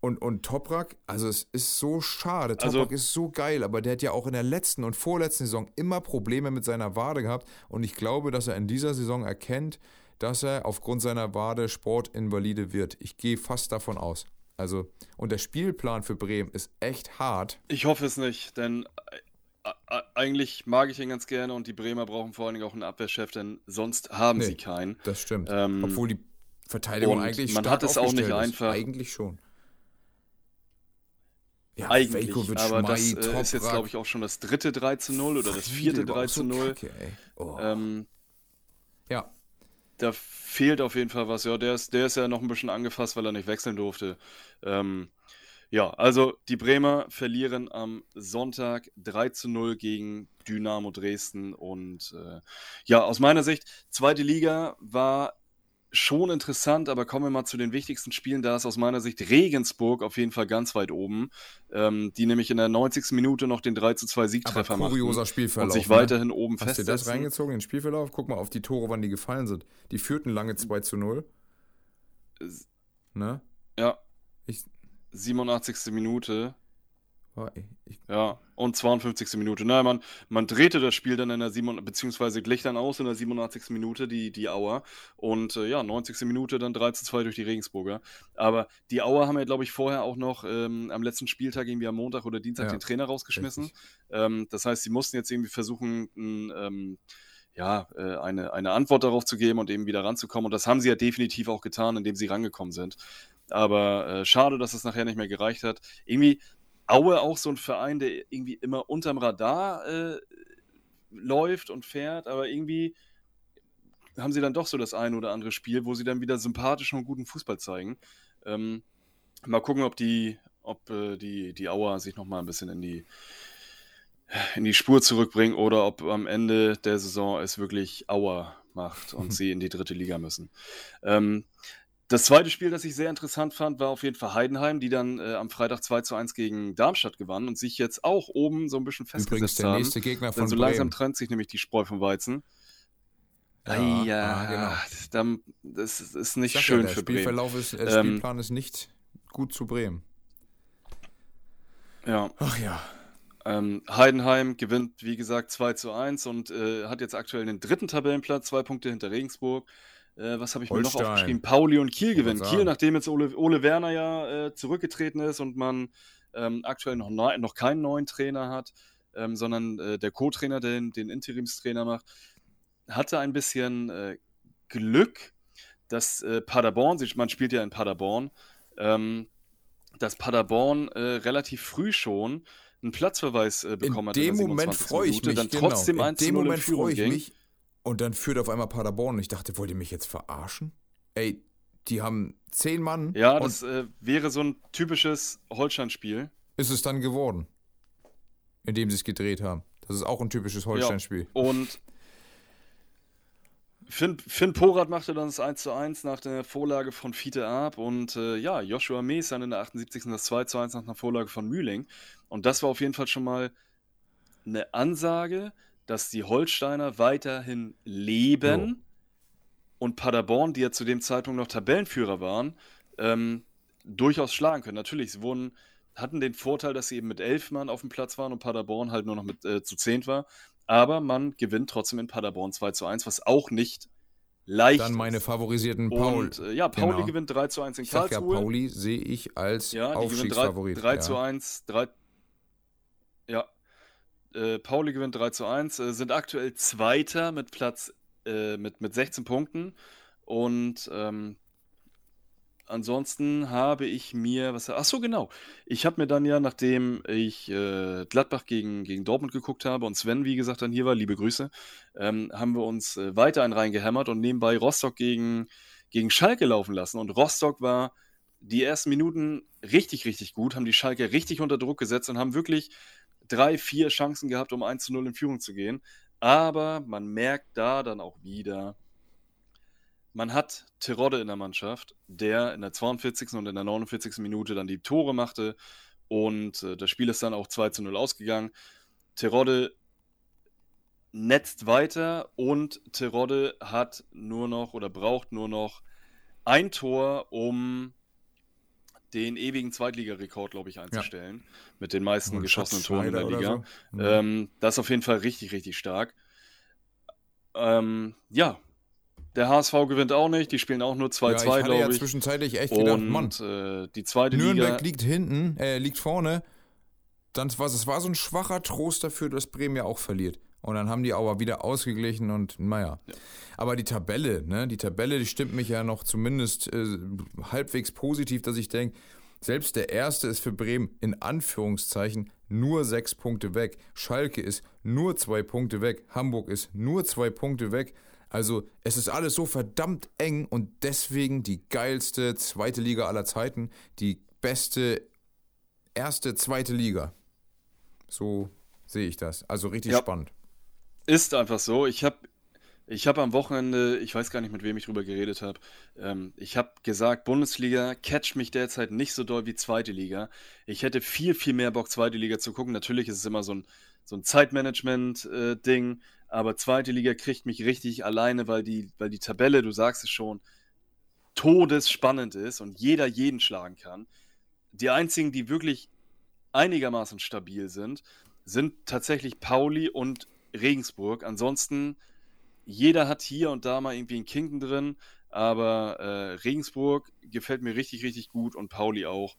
Und, und Toprak, also es ist so schade, Toprak Also- ist so geil, aber der hat ja auch in der letzten und vorletzten Saison immer Probleme mit seiner Wade gehabt und ich glaube, dass er in dieser Saison erkennt, dass er aufgrund seiner Wade Sportinvalide wird. Ich gehe fast davon aus. Also, und der Spielplan für Bremen ist echt hart. Ich hoffe es nicht, denn äh, äh, eigentlich mag ich ihn ganz gerne und die Bremer brauchen vor allen Dingen auch einen Abwehrchef, denn sonst haben Nee. sie keinen. Das stimmt. Ähm, Obwohl die Verteidigung eigentlich man stark hat es auch nicht ist. einfach. Eigentlich schon. Ja, Eigentlich, Veljkovic, aber das Schmei, äh, ist jetzt, glaube ich, auch schon das dritte 3 zu 0 oder das vierte war 3 auch so zu 0. kacke. Oh. Ähm, ja, da fehlt auf jeden Fall was. Ja, der ist, der ist ja noch ein bisschen angefasst, weil er nicht wechseln durfte. Ähm, ja, also die Bremer verlieren am Sonntag 3 zu 0 gegen Dynamo Dresden. Und äh, ja, aus meiner Sicht, zweite Liga war schon interessant, aber kommen wir mal zu den wichtigsten Spielen. Da ist aus meiner Sicht Regensburg auf jeden Fall ganz weit oben, ähm, die nämlich in der 90. Minute noch den 3 zu 2 aber Siegtreffer kurioser machten Spielverlauf. und sich ne? weiterhin oben Hast du das festsetzen. reingezogen, den Spielverlauf? Guck mal auf die Tore, wann die gefallen sind. Die führten lange 2 zu 0. Ne? Ja, Ich, 87. Minute. War, ich, Ja, und 52. Minute. Nein, man, man drehte das Spiel dann in der 7, beziehungsweise glich dann aus in der 87. Minute, die, die Auer. Und äh, ja, 90. Minute dann 3 zu 2 durch die Regensburger. Aber die Auer haben ja, glaube ich, vorher auch noch ähm, am letzten Spieltag, irgendwie am Montag oder Dienstag, Ja, den Trainer rausgeschmissen. Ähm, das heißt, sie mussten jetzt irgendwie versuchen, ein, ähm, ja, äh, eine, eine Antwort darauf zu geben und eben wieder ranzukommen. Und das haben sie ja definitiv auch getan, indem sie rangekommen sind. Aber äh, schade, dass es nachher nicht mehr gereicht hat. Irgendwie Aue auch so ein Verein, der irgendwie immer unterm Radar äh, läuft und fährt, aber irgendwie haben sie dann doch so das ein oder andere Spiel, wo sie dann wieder sympathischen und guten Fußball zeigen. Ähm, mal gucken, ob die, ob äh, die, die Auer sich noch mal ein bisschen in die in die Spur zurückbringen oder ob am Ende der Saison es wirklich Auer macht und [LAUGHS] sie in die dritte Liga müssen. Ähm, das zweite Spiel, das ich sehr interessant fand, war auf jeden Fall Heidenheim, die dann äh, am Freitag 2 zu 1 gegen Darmstadt gewannen und sich jetzt auch oben so ein bisschen übrigens festgesetzt der haben. nächste Gegner Denn von so langsam Bremen. trennt sich nämlich die Spreu vom Weizen. Ja, ja, ah, genau. das ist nicht ja, schön der für Bremen. Spielverlauf ist, der Ähm, Spielplan ist nicht gut zu Bremen. Ja, Ach ja. ähm, Heidenheim gewinnt, wie gesagt, 2 zu 1 und äh, hat jetzt aktuell den dritten Tabellenplatz, zwei Punkte hinter Regensburg. Äh, was habe ich mir noch Holstein. aufgeschrieben? Pauli und Kiel gewinnen. Kiel, nachdem jetzt Ole, Ole Werner ja äh, zurückgetreten ist und man ähm, aktuell noch, neu, noch keinen neuen Trainer hat, ähm, sondern äh, der Co-Trainer den, den Interimstrainer macht, hatte ein bisschen äh, Glück, dass äh, Paderborn, sich- man spielt ja in Paderborn, ähm, dass Paderborn äh, relativ früh schon einen Platzverweis bekommen In hat. dem der Moment 27. freue ich mich, dann genau. trotzdem In 1 zu dem 0 in Moment freue ich mich. Und dann führt auf einmal Paderborn und ich dachte, wollt ihr mich jetzt verarschen? Ey, die haben zehn Mann Ja, das äh, wäre so ein typisches Holstein-Spiel. ist es dann geworden, indem sie es gedreht haben. Das ist auch ein typisches Holstein-Spiel. Und Finn, Finn Porat machte dann das 1 zu 1 nach der Vorlage von Fiete Arp und äh, ja, Joshua Mees dann in der 78. das 2 zu 1 nach einer Vorlage von Mühling. Und das war auf jeden Fall schon mal eine Ansage, dass die Holsteiner weiterhin leben Jo. und Paderborn, die ja zu dem Zeitpunkt noch Tabellenführer waren, ähm, durchaus schlagen können. Natürlich, sie wurden, hatten den Vorteil, dass sie eben mit elf Mann auf dem Platz waren und Paderborn halt nur noch mit äh, zu zehnt war. Aber man gewinnt trotzdem in Paderborn 2 zu 1, was auch nicht leicht Dann meine ist. favorisierten Paul. Und äh, ja, Pauli Genau. gewinnt 3 zu 1 in Ich sag ja, Karlsruhe. Pauli sehe ich als Ja, die gewinnen 3, Aufstiegsfavorit. 3 ja. zu 1. 3, ja, äh, Pauli gewinnt 3 zu 1, äh, sind aktuell Zweiter mit Platz äh, mit, mit 16 Punkten. Und ähm, ansonsten habe ich mir, was, ach so, genau. Ich habe mir dann ja, nachdem ich äh, Gladbach gegen, gegen Dortmund geguckt habe und Sven, wie gesagt, dann hier war, liebe Grüße, ähm, haben wir uns äh, weiter einen reingehämmert und nebenbei Rostock gegen, gegen Schalke laufen lassen. Und Rostock war die ersten Minuten richtig, richtig gut, haben die Schalke richtig unter Druck gesetzt und haben wirklich drei, vier Chancen gehabt, um 1 zu 0 in Führung zu gehen. Aber man merkt da dann auch wieder, man hat Terodde in der Mannschaft, der in der 42. und in der 49. Minute dann die Tore machte und äh, das Spiel ist dann auch 2 zu 0 ausgegangen. Terodde netzt weiter und Terodde hat nur noch oder braucht nur noch ein Tor, um den ewigen Zweitligarekord, glaube ich, einzustellen. Ja. Mit den meisten geschossenen Toren in der Liga. So. Mhm. Ähm, das ist auf jeden Fall richtig, richtig stark. Ähm, ja, der HSV gewinnt auch nicht, die spielen auch nur 2-2, ja, glaube ich. Ja ich. zwischenzeitlich echt gedacht, Und, Mann, äh, die zweite Nürnberg Liga, liegt hinten, äh, liegt vorne. Dann war es war so ein schwacher Trost dafür, dass Bremen ja auch verliert. Und dann haben die aber wieder ausgeglichen und naja. Ja. Aber die Tabelle, ne, die Tabelle, die stimmt mich ja noch zumindest äh, halbwegs positiv, dass ich denke, selbst der erste ist für Bremen in Anführungszeichen nur sechs Punkte weg. Schalke ist nur zwei Punkte weg. Hamburg ist nur zwei Punkte weg. Also es ist alles so verdammt eng und deswegen die geilste zweite Liga aller Zeiten, die beste erste zweite Liga. So sehe ich das. Also richtig ja. spannend. Ist einfach so. Ich habe ich hab am Wochenende, ich weiß gar nicht, mit wem ich drüber geredet habe, ähm, ich habe gesagt, Bundesliga catcht mich derzeit nicht so doll wie zweite Liga. Ich hätte viel, viel mehr Bock, zweite Liga zu gucken. Natürlich ist es immer so ein, so ein Zeitmanagement-Ding. Äh, aber zweite Liga kriegt mich richtig alleine, weil die, weil die Tabelle, du sagst es schon, todesspannend ist und jeder jeden schlagen kann. Die einzigen, die wirklich einigermaßen stabil sind, sind tatsächlich Pauli und Regensburg. Ansonsten, jeder hat hier und da mal irgendwie einen Kinken drin, aber äh, Regensburg gefällt mir richtig, richtig gut und Pauli auch.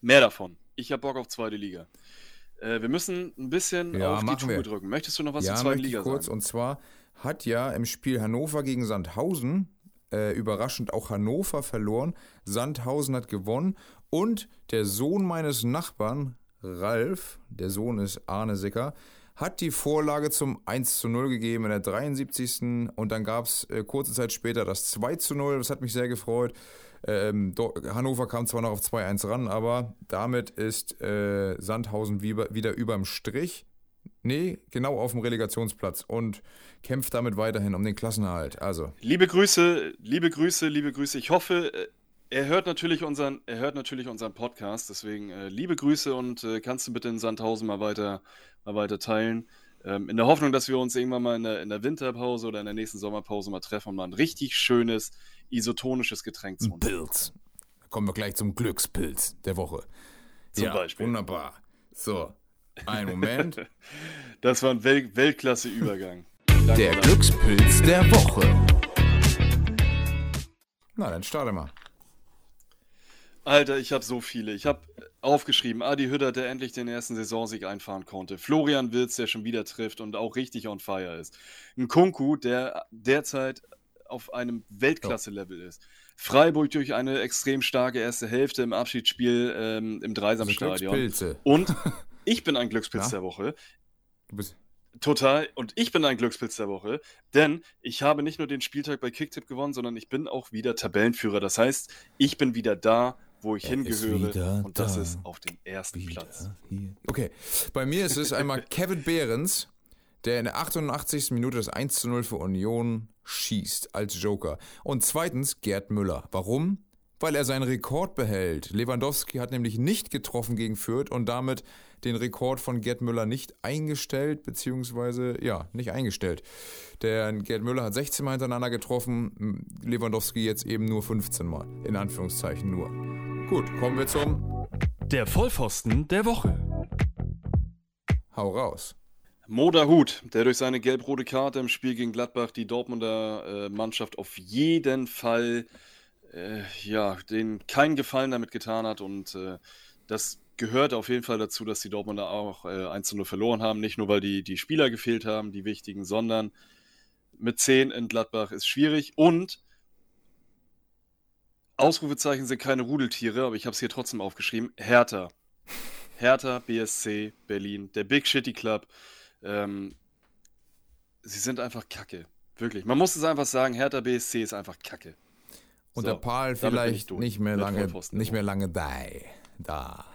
Mehr davon. Ich habe Bock auf zweite Liga. Äh, wir müssen ein bisschen ja, auf die Tube wir. drücken. Möchtest du noch was ja, zur zweiten Liga kurz, sagen? Und zwar hat ja im Spiel Hannover gegen Sandhausen äh, überraschend auch Hannover verloren. Sandhausen hat gewonnen und der Sohn meines Nachbarn, Ralf, der Sohn ist Arne Sicker, hat die Vorlage zum 1 zu 0 gegeben in der 73. Und dann gab es äh, kurze Zeit später das 2 zu 0. Das hat mich sehr gefreut. Ähm, Hannover kam zwar noch auf 2-1 ran, aber damit ist äh, Sandhausen wieder, überm Strich. Nee, genau auf dem Relegationsplatz und kämpft damit weiterhin um den Klassenerhalt. Also. Liebe Grüße, liebe Grüße, liebe Grüße. Ich hoffe, äh, er hört natürlich unseren, er hört natürlich unseren Podcast, deswegen äh, liebe Grüße und äh, kannst du bitte in Sandhausen mal weiter, mal weiter teilen. Ähm, in der Hoffnung, dass wir uns irgendwann mal in der, in der Winterpause oder in der nächsten Sommerpause mal treffen und mal ein richtig schönes isotonisches Getränk zu uns. Pilz. Da kommen wir gleich zum Glückspilz der Woche. Zum ja, Beispiel. Wunderbar. So, ein Moment. [LAUGHS] das war ein Wel Weltklasse-Übergang. der Glückspilz der Woche. Na, dann starte mal. Alter, ich habe so viele. Ich habe aufgeschrieben, Adi Hütter, der endlich den ersten Saisonsieg einfahren konnte. Florian Wirz, der schon wieder trifft und auch richtig on fire ist. Ein Kunku, der derzeit auf einem Weltklasse-Level ist. Freiburg durch eine extrem starke erste Hälfte im Abschiedsspiel ähm, im Dreisamstadion. Und [LAUGHS] ich bin ein Glückspilz ja? der Woche. Du bist Total. Und ich bin ein Glückspilz der Woche, denn ich habe nicht nur den Spieltag bei Kicktip gewonnen, sondern ich bin auch wieder Tabellenführer. Das heißt, ich bin wieder da, wo ich er hingehöre. Und das da. ist auf dem ersten wieder Platz. Hier. Okay. Bei mir ist es einmal [LAUGHS] Kevin Behrens, der in der 88. Minute das 1 zu 0 für Union schießt als Joker. Und zweitens Gerd Müller. Warum? Weil er seinen Rekord behält. Lewandowski hat nämlich nicht getroffen gegen Fürth und damit den Rekord von Gerd Müller nicht eingestellt, beziehungsweise, ja, nicht eingestellt. Der Gerd Müller hat 16 Mal hintereinander getroffen, Lewandowski jetzt eben nur 15 Mal, in Anführungszeichen nur. Gut, kommen wir zum... Der Vollpfosten der Woche. Hau raus. Moda Hut, der durch seine gelb-rote Karte im Spiel gegen Gladbach die Dortmunder äh, Mannschaft auf jeden Fall äh, ja, den keinen Gefallen damit getan hat und äh, das gehört auf jeden Fall dazu, dass die Dortmunder auch äh, 1 0 verloren haben. Nicht nur, weil die, die Spieler gefehlt haben, die wichtigen, sondern mit 10 in Gladbach ist schwierig. Und Ausrufezeichen sind keine Rudeltiere, aber ich habe es hier trotzdem aufgeschrieben. Hertha. Hertha BSC Berlin, der Big Shitty Club. Ähm, sie sind einfach kacke. Wirklich. Man muss es einfach sagen, Hertha BSC ist einfach kacke. Und So, der Paul vielleicht nicht mehr lange, nicht mehr lange da. Da.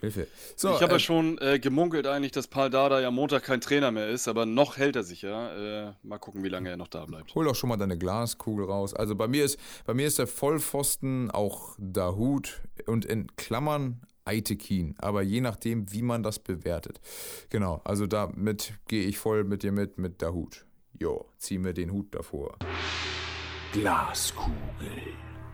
Hilfe. So, ich habe äh, ja schon äh, gemunkelt eigentlich, dass Paul Dada ja Montag kein Trainer mehr ist, aber noch hält er sich ja. Äh, mal gucken, wie lange er noch da bleibt. Hol doch schon mal deine Glaskugel raus. Also bei mir ist, bei mir ist der Vollpfosten auch Dahut und in Klammern Aitekin. Aber je nachdem, wie man das bewertet. Genau, also damit gehe ich voll mit dir mit, mit Dahut. Jo, zieh mir den Hut davor. Glaskugel.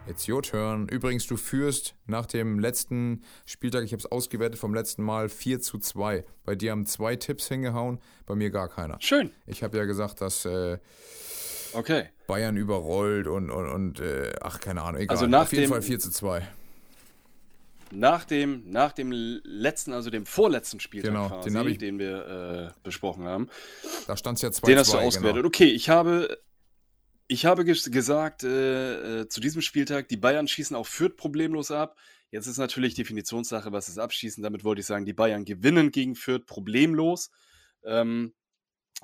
It's your turn. Übrigens, du führst nach dem letzten Spieltag, ich habe es ausgewertet vom letzten Mal, 4 zu 2. Bei dir haben zwei Tipps hingehauen, bei mir gar keiner. Schön. Ich habe ja gesagt, dass äh, Okay. Bayern überrollt und, und, und äh, ach, keine Ahnung, egal. Also nach Auf jeden dem- Fall 4 zu 2. Nach dem, nach dem letzten, also dem vorletzten Spieltag Genau, quasi, den ich- den wir äh, besprochen haben, Da stand es ja 2 zu 2. den hast du ausgewertet. Genau. Okay, ich habe, ich habe ges gesagt äh, äh, zu diesem Spieltag, die Bayern schießen auch Fürth problemlos ab. Jetzt ist natürlich Definitionssache, was ist Abschießen. Damit wollte ich sagen, die Bayern gewinnen gegen Fürth problemlos. Ähm,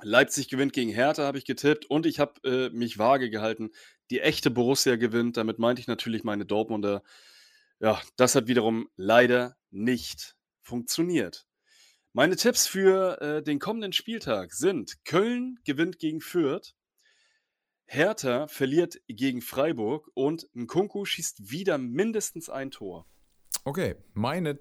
Leipzig gewinnt gegen Hertha, habe ich getippt. Und ich habe äh, mich vage gehalten. Die echte Borussia gewinnt. Damit meinte ich natürlich meine Dortmunder. Ja, das hat wiederum leider nicht funktioniert. Meine Tipps für äh, den kommenden Spieltag sind: Köln gewinnt gegen Fürth, Hertha verliert gegen Freiburg und Nkunku schießt wieder mindestens ein Tor. Okay, meine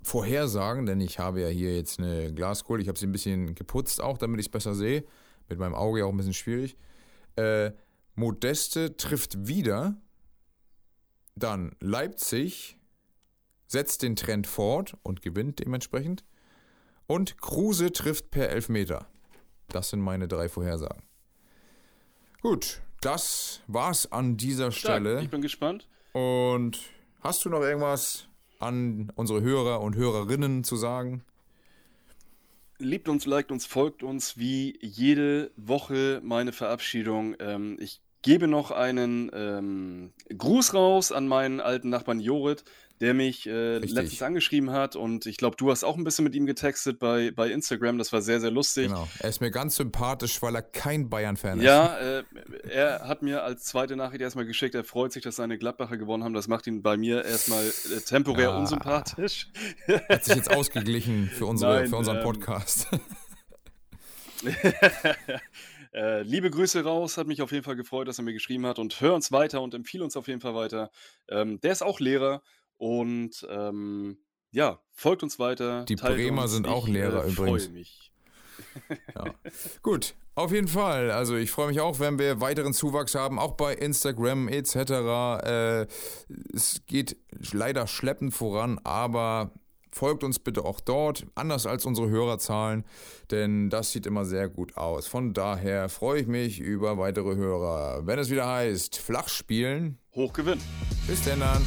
Vorhersagen, denn ich habe ja hier jetzt eine Glaskugel, ich habe sie ein bisschen geputzt auch, damit ich es besser sehe. Mit meinem Auge auch ein bisschen schwierig. Äh, Modeste trifft wieder. Dann Leipzig setzt den Trend fort und gewinnt dementsprechend. Und Kruse trifft per Elfmeter. Das sind meine drei Vorhersagen. Gut, das war's an dieser Stark. Stelle. Ich bin gespannt. Und hast du noch irgendwas an unsere Hörer und Hörerinnen zu sagen? Liebt uns, liked uns, folgt uns wie jede Woche meine Verabschiedung. Ähm, ich gebe noch einen ähm, Gruß raus an meinen alten Nachbarn Jorit, der mich äh, letztens angeschrieben hat. Und ich glaube, du hast auch ein bisschen mit ihm getextet bei, bei Instagram. Das war sehr, sehr lustig. Genau. Er ist mir ganz sympathisch, weil er kein Bayern-Fan ist. Ja, äh, er hat mir als zweite Nachricht erstmal geschickt, er freut sich, dass seine Gladbacher gewonnen haben. Das macht ihn bei mir erstmal äh, temporär Ja. unsympathisch. Hat sich jetzt ausgeglichen für, unsere, Nein, für unseren ähm, Podcast. [LAUGHS] [LAUGHS] äh, liebe Grüße raus, hat mich auf jeden Fall gefreut, dass er mir geschrieben hat und hör uns weiter und empfehle uns auf jeden Fall weiter. Ähm, der ist auch Lehrer und ähm, ja, folgt uns weiter. Die Bremer sind auch Ich, Lehrer äh, übrigens. Freue mich. Ja. [LAUGHS] Gut, auf jeden Fall. Also ich freue mich auch, wenn wir weiteren Zuwachs haben, auch bei Instagram etc. Äh, es geht leider schleppend voran, aber folgt uns bitte auch dort, anders als unsere Hörerzahlen, denn das sieht immer sehr gut aus. Von daher freue ich mich über weitere Hörer. Wenn es wieder heißt, flach spielen. Hochgewinn. Bis denn dann.